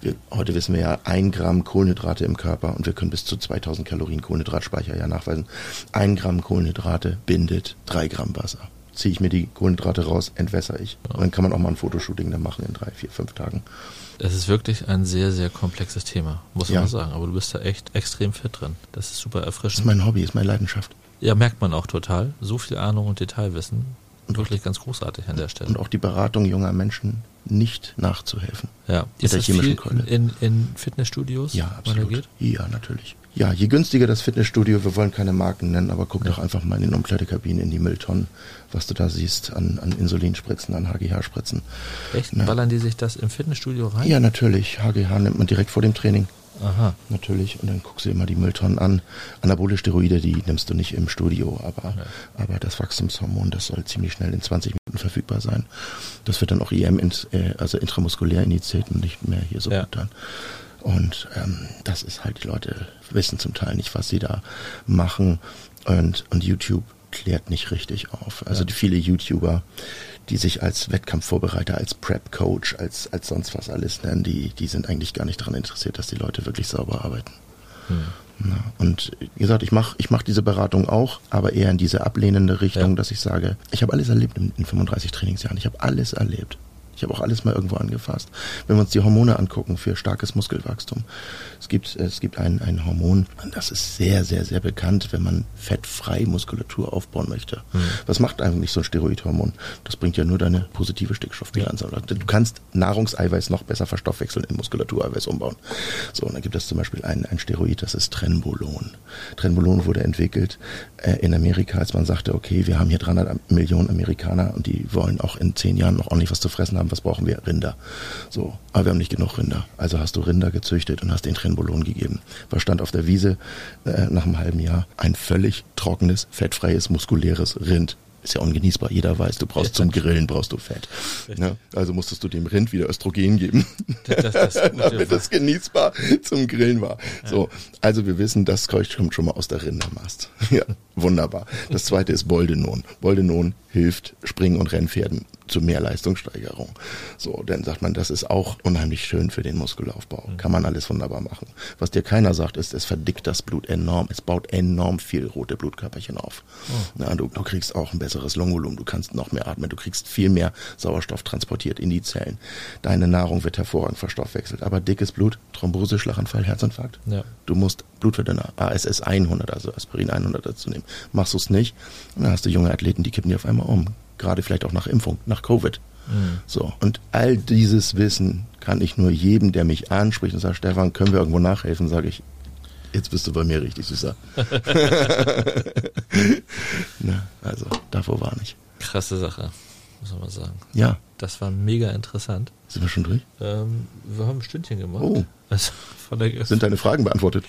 wir, heute wissen wir ja, ein Gramm Kohlenhydrate im Körper und wir können bis zu 2000 Kalorien Kohlenhydratspeicher ja nachweisen. Ein Gramm Kohlenhydrate bindet drei Gramm Wasser. Ziehe ich mir die Kohlenhydrate raus, entwässer ich. Und dann kann man auch mal ein Fotoshooting da machen in drei, vier, fünf Tagen. Es ist wirklich ein sehr, sehr komplexes Thema, muss Ja. man sagen. Aber du bist da echt extrem fit drin. Das ist super Das ist erfrischend. mein Hobby, ist meine Leidenschaft. Ja, merkt man auch total. So viel Ahnung und Detailwissen. Und wirklich ganz großartig an der Stelle. Und auch die Beratung junger Menschen nicht nachzuhelfen. ja. Ist der das viel Keule. in, in Fitnessstudios? Ja, absolut. Ja, natürlich. Ja, je günstiger das Fitnessstudio, wir wollen keine Marken nennen, aber guck Ja. doch einfach mal in den Umkleidekabinen in die Mülltonnen, was du da siehst an, an Insulinspritzen, an HGH-Spritzen. Echt? Na. Ballern die sich das im Fitnessstudio rein? Ja, natürlich. HGH nimmt man direkt vor dem Training. Aha. Natürlich. Und dann guckst du mal die Mülltonnen an. Anabole Steroide, die nimmst du nicht im Studio, aber, Ja. aber das Wachstumshormon, das soll ziemlich schnell in 20 Minuten verfügbar sein. Das wird dann auch IM, ins, äh, also intramuskulär injiziert und nicht mehr hier so Ja. gut dann. Und ähm, das ist halt, die Leute wissen zum Teil nicht, was sie da machen. Und, und YouTube klärt nicht richtig auf. Also Ja. die viele YouTuber, die sich als Wettkampfvorbereiter, als Prep-Coach, als, als sonst was alles nennen, die, die sind eigentlich gar nicht daran interessiert, dass die Leute wirklich sauber arbeiten. Hm. Na, und wie gesagt, ich mache ich mach diese Beratung auch, aber eher in diese ablehnende Richtung, Ja. dass ich sage, ich habe alles erlebt in, in 35 Trainingsjahren. Ich habe alles erlebt. Ich habe auch alles mal irgendwo angefasst. Wenn wir uns die Hormone angucken für starkes Muskelwachstum, es gibt, es gibt ein, ein Hormon, das ist sehr, sehr, sehr bekannt, wenn man fettfrei Muskulatur aufbauen möchte. Hm. Was macht eigentlich so ein Steroidhormon? Das bringt ja nur deine positive Stickstoffbilanz. Du kannst Nahrungseiweiß noch besser verstoffwechseln in Muskulatureiweiß umbauen. So, und dann gibt es zum Beispiel ein, ein Steroid, das ist Trenbolon. Trenbolon wurde entwickelt in Amerika, als man sagte, okay, wir haben hier 300 Millionen Amerikaner und die wollen auch in zehn Jahren noch ordentlich was zu fressen haben. Was brauchen wir? Rinder. So, aber wir haben nicht genug Rinder. Also hast du Rinder gezüchtet und hast den Trenbolon gegeben. Was stand auf der Wiese äh, nach einem halben Jahr? Ein völlig trockenes, fettfreies, muskuläres Rind. Ist ja ungenießbar. Jeder weiß, du brauchst zum Grillen brauchst du Fett. Ne? Also musstest du dem Rind wieder Östrogen geben, Das, das, das, *laughs* damit es genießbar zum Grillen war. So, also wir wissen, das kommt schon mal aus der Rindermast. *laughs* Ja, wunderbar. Das zweite ist Boldenon. Boldenon hilft Springen- und Rennpferden zu mehr Leistungssteigerung. So, dann sagt man, das ist auch unheimlich schön für den Muskelaufbau. Kann man alles wunderbar machen. Was dir keiner sagt, ist, es verdickt das Blut enorm. Es baut enorm viel rote Blutkörperchen auf. Na, du, du kriegst auch ein besseres Lungenvolumen. Du kannst noch mehr atmen. Du kriegst viel mehr Sauerstoff transportiert in die Zellen. Deine Nahrung wird hervorragend verstoffwechselt. Aber dickes Blut, Thrombose, Schlaganfall, Herzinfarkt. Ja. Du musst Blutverdünner, ASS 100, also Aspirin 100 dazu nehmen. Machst du es nicht, und dann hast du junge Athleten, die kippen dir auf einmal um. Gerade vielleicht auch nach Impfung, nach Covid. Mhm. So. Und all dieses Wissen kann ich nur jedem, der mich anspricht und sagt, Stefan, können wir irgendwo nachhelfen, sage ich, jetzt bist du bei mir richtig süßer. *laughs* *laughs* Na, also, davor war nicht. Krasse Sache, muss man mal sagen. Ja, Das war mega interessant. sind wir schon durch? Ähm, wir haben ein Stündchen gemacht. Oh. Also Sind deine Fragen beantwortet?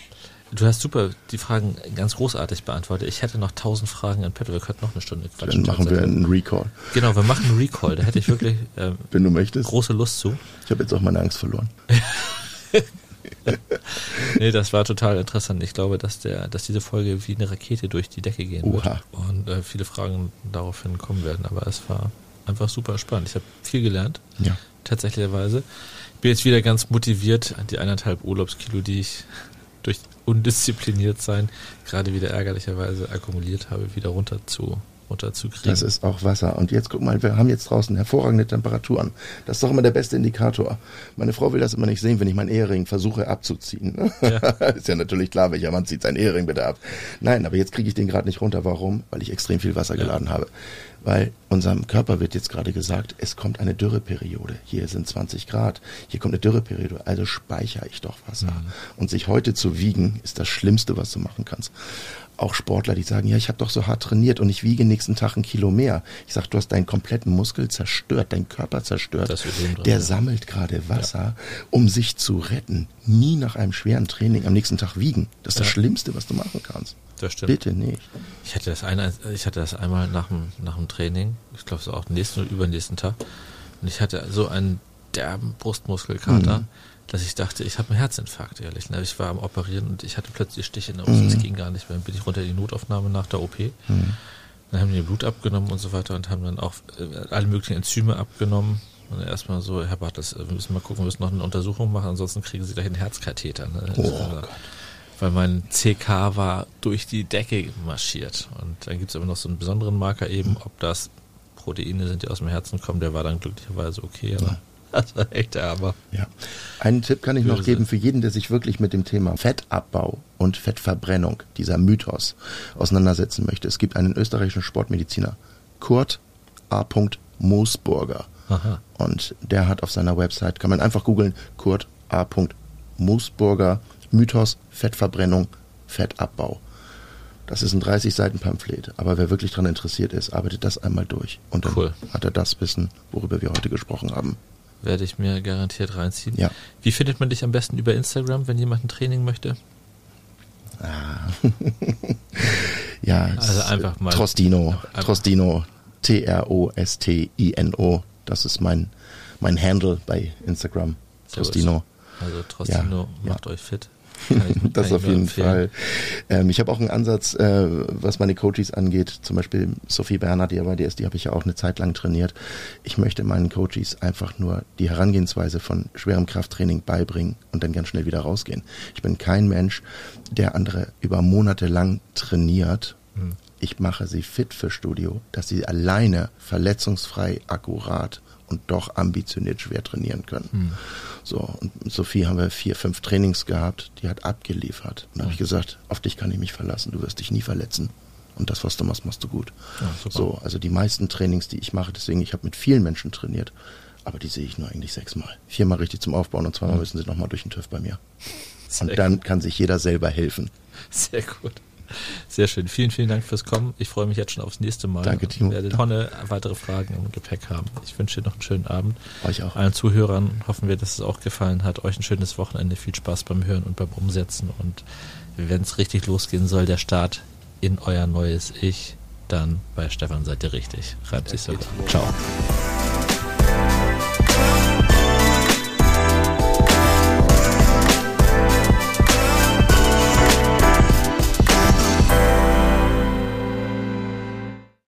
Du hast super die Fragen ganz großartig beantwortet. Ich hätte noch tausend Fragen in petto. Wir könnten noch eine Stunde quatschen. Dann machen wir einen Recall, Genau, wir machen einen Recall. Da hätte ich wirklich *laughs* ähm, wenn du möchtest. große Lust zu. Ich habe jetzt auch meine Angst verloren. *laughs* Nee, das war total interessant. Ich glaube, dass der, dass diese Folge wie eine Rakete durch die Decke gehen Oha. wird und äh, viele Fragen daraufhin kommen werden. Aber es war einfach super spannend. Ich habe viel gelernt, Ja. tatsächlicherweise. Ich bin jetzt wieder ganz motiviert, die eineinhalb Urlaubskilo, die ich durch undiszipliniert sein gerade wieder ärgerlicherweise akkumuliert habe, wieder runter zu runterzukriegen. Das ist auch Wasser. Und jetzt guck mal, wir haben jetzt draußen hervorragende Temperaturen. Das ist doch immer der beste Indikator. Meine Frau will das immer nicht sehen, wenn ich meinen Ehering versuche abzuziehen. Ja. *laughs* ist ja natürlich klar, welcher Mann zieht seinen Ehering bitte ab. Nein, aber jetzt kriege ich den gerade nicht runter. Warum? Weil ich extrem viel Wasser ja. geladen habe. Weil unserem Körper wird jetzt gerade gesagt, es kommt eine Dürreperiode. Hier sind 20 Grad, hier kommt eine Dürreperiode, also speichere ich doch Wasser. Mhm. Und sich heute zu wiegen, ist das Schlimmste, was du machen kannst auch Sportler, die sagen, ja, ich habe doch so hart trainiert und ich wiege nächsten Tag ein Kilo mehr. Ich sage, du hast deinen kompletten Muskel zerstört, deinen Körper zerstört. Drin, Der ja. sammelt gerade Wasser, ja. um sich zu retten. Nie nach einem schweren Training am nächsten Tag wiegen. Das ist ja. das Schlimmste, was du machen kannst. Das stimmt. Bitte nicht. Ich hatte das, eine, ich hatte das einmal nach dem, nach dem Training, ich glaube so auch nächsten oder übernächsten Tag. Und ich hatte so einen derben Brustmuskelkater. Mhm dass ich dachte, ich habe einen Herzinfarkt, ehrlich. Ne? Ich war am Operieren und ich hatte plötzlich Stiche in der Brust, es mhm. ging gar nicht mehr. Dann bin ich runter in die Notaufnahme nach der OP. Mhm. Dann haben die Blut abgenommen und so weiter und haben dann auch äh, alle möglichen Enzyme abgenommen. Und erstmal so, Herr Bartels, wir müssen mal gucken, wir müssen noch eine Untersuchung machen, ansonsten kriegen Sie gleich einen Herzkatheter. Ne? Oh, also, weil mein CK war durch die Decke marschiert. Und dann gibt es aber noch so einen besonderen Marker eben, ob das Proteine sind, die aus dem Herzen kommen, der war dann glücklicherweise okay. Aber ja. *laughs* Das war echt der Hammer. Ja. Einen Tipp kann ich noch geben für jeden, der sich wirklich mit dem Thema Fettabbau und Fettverbrennung, dieser Mythos, auseinandersetzen möchte. Es gibt einen österreichischen Sportmediziner, Kurt A. Moosburger. Aha. Und der hat auf seiner Website, kann man einfach googeln, Kurt A. Moosburger, Mythos, Fettverbrennung, Fettabbau. Das ist ein 30 Seiten Pamphlet, aber wer wirklich daran interessiert ist, arbeitet das einmal durch und dann cool. hat er das Wissen, worüber wir heute gesprochen haben werde ich mir garantiert reinziehen. Ja. Wie findet man dich am besten über Instagram, wenn jemand ein Training möchte? Ah. *laughs* ja, also einfach mal. Trostino, einfach. Trostino, T-R-O-S-T-I-N-O. Das ist mein, mein Handle bei Instagram. Trostino. Also Trostino ja, macht ja. euch fit. *laughs* das auf jeden Fall. Ähm, ich habe auch einen Ansatz, äh, was meine Coaches angeht. Zum Beispiel Sophie Bernhard, die ja bei dir ist, die habe ich ja auch eine Zeit lang trainiert. Ich möchte meinen Coaches einfach nur die Herangehensweise von schwerem Krafttraining beibringen und dann ganz schnell wieder rausgehen. Ich bin kein Mensch, der andere über Monate lang trainiert. Hm. Ich mache sie fit für Studio, dass sie alleine verletzungsfrei, akkurat und doch ambitioniert schwer trainieren können. Mhm. So, und Sophie haben wir vier, fünf Trainings gehabt, die hat abgeliefert. Und da habe ich gesagt, auf dich kann ich mich verlassen, du wirst dich nie verletzen. Und das, was du machst, machst du gut. Ja, so, also die meisten Trainings, die ich mache, deswegen, ich habe mit vielen Menschen trainiert, aber die sehe ich nur eigentlich sechsmal. Viermal richtig zum Aufbauen und zweimal müssen sie nochmal durch den TÜV bei mir. Sehr und dann gut. kann sich jeder selber helfen. Sehr gut. Sehr schön. Vielen, vielen Dank fürs Kommen. Ich freue mich jetzt schon aufs nächste Mal. Danke, Timo. Ich werde Tonne weitere Fragen im Gepäck haben. Ich wünsche dir noch einen schönen Abend. Euch auch. Allen Zuhörern hoffen wir, dass es auch gefallen hat. Euch ein schönes Wochenende. Viel Spaß beim Hören und beim Umsetzen. Und wenn es richtig losgehen soll, der Start in euer neues Ich, dann bei Stefan seid ihr richtig. Reibt sich so. Ciao.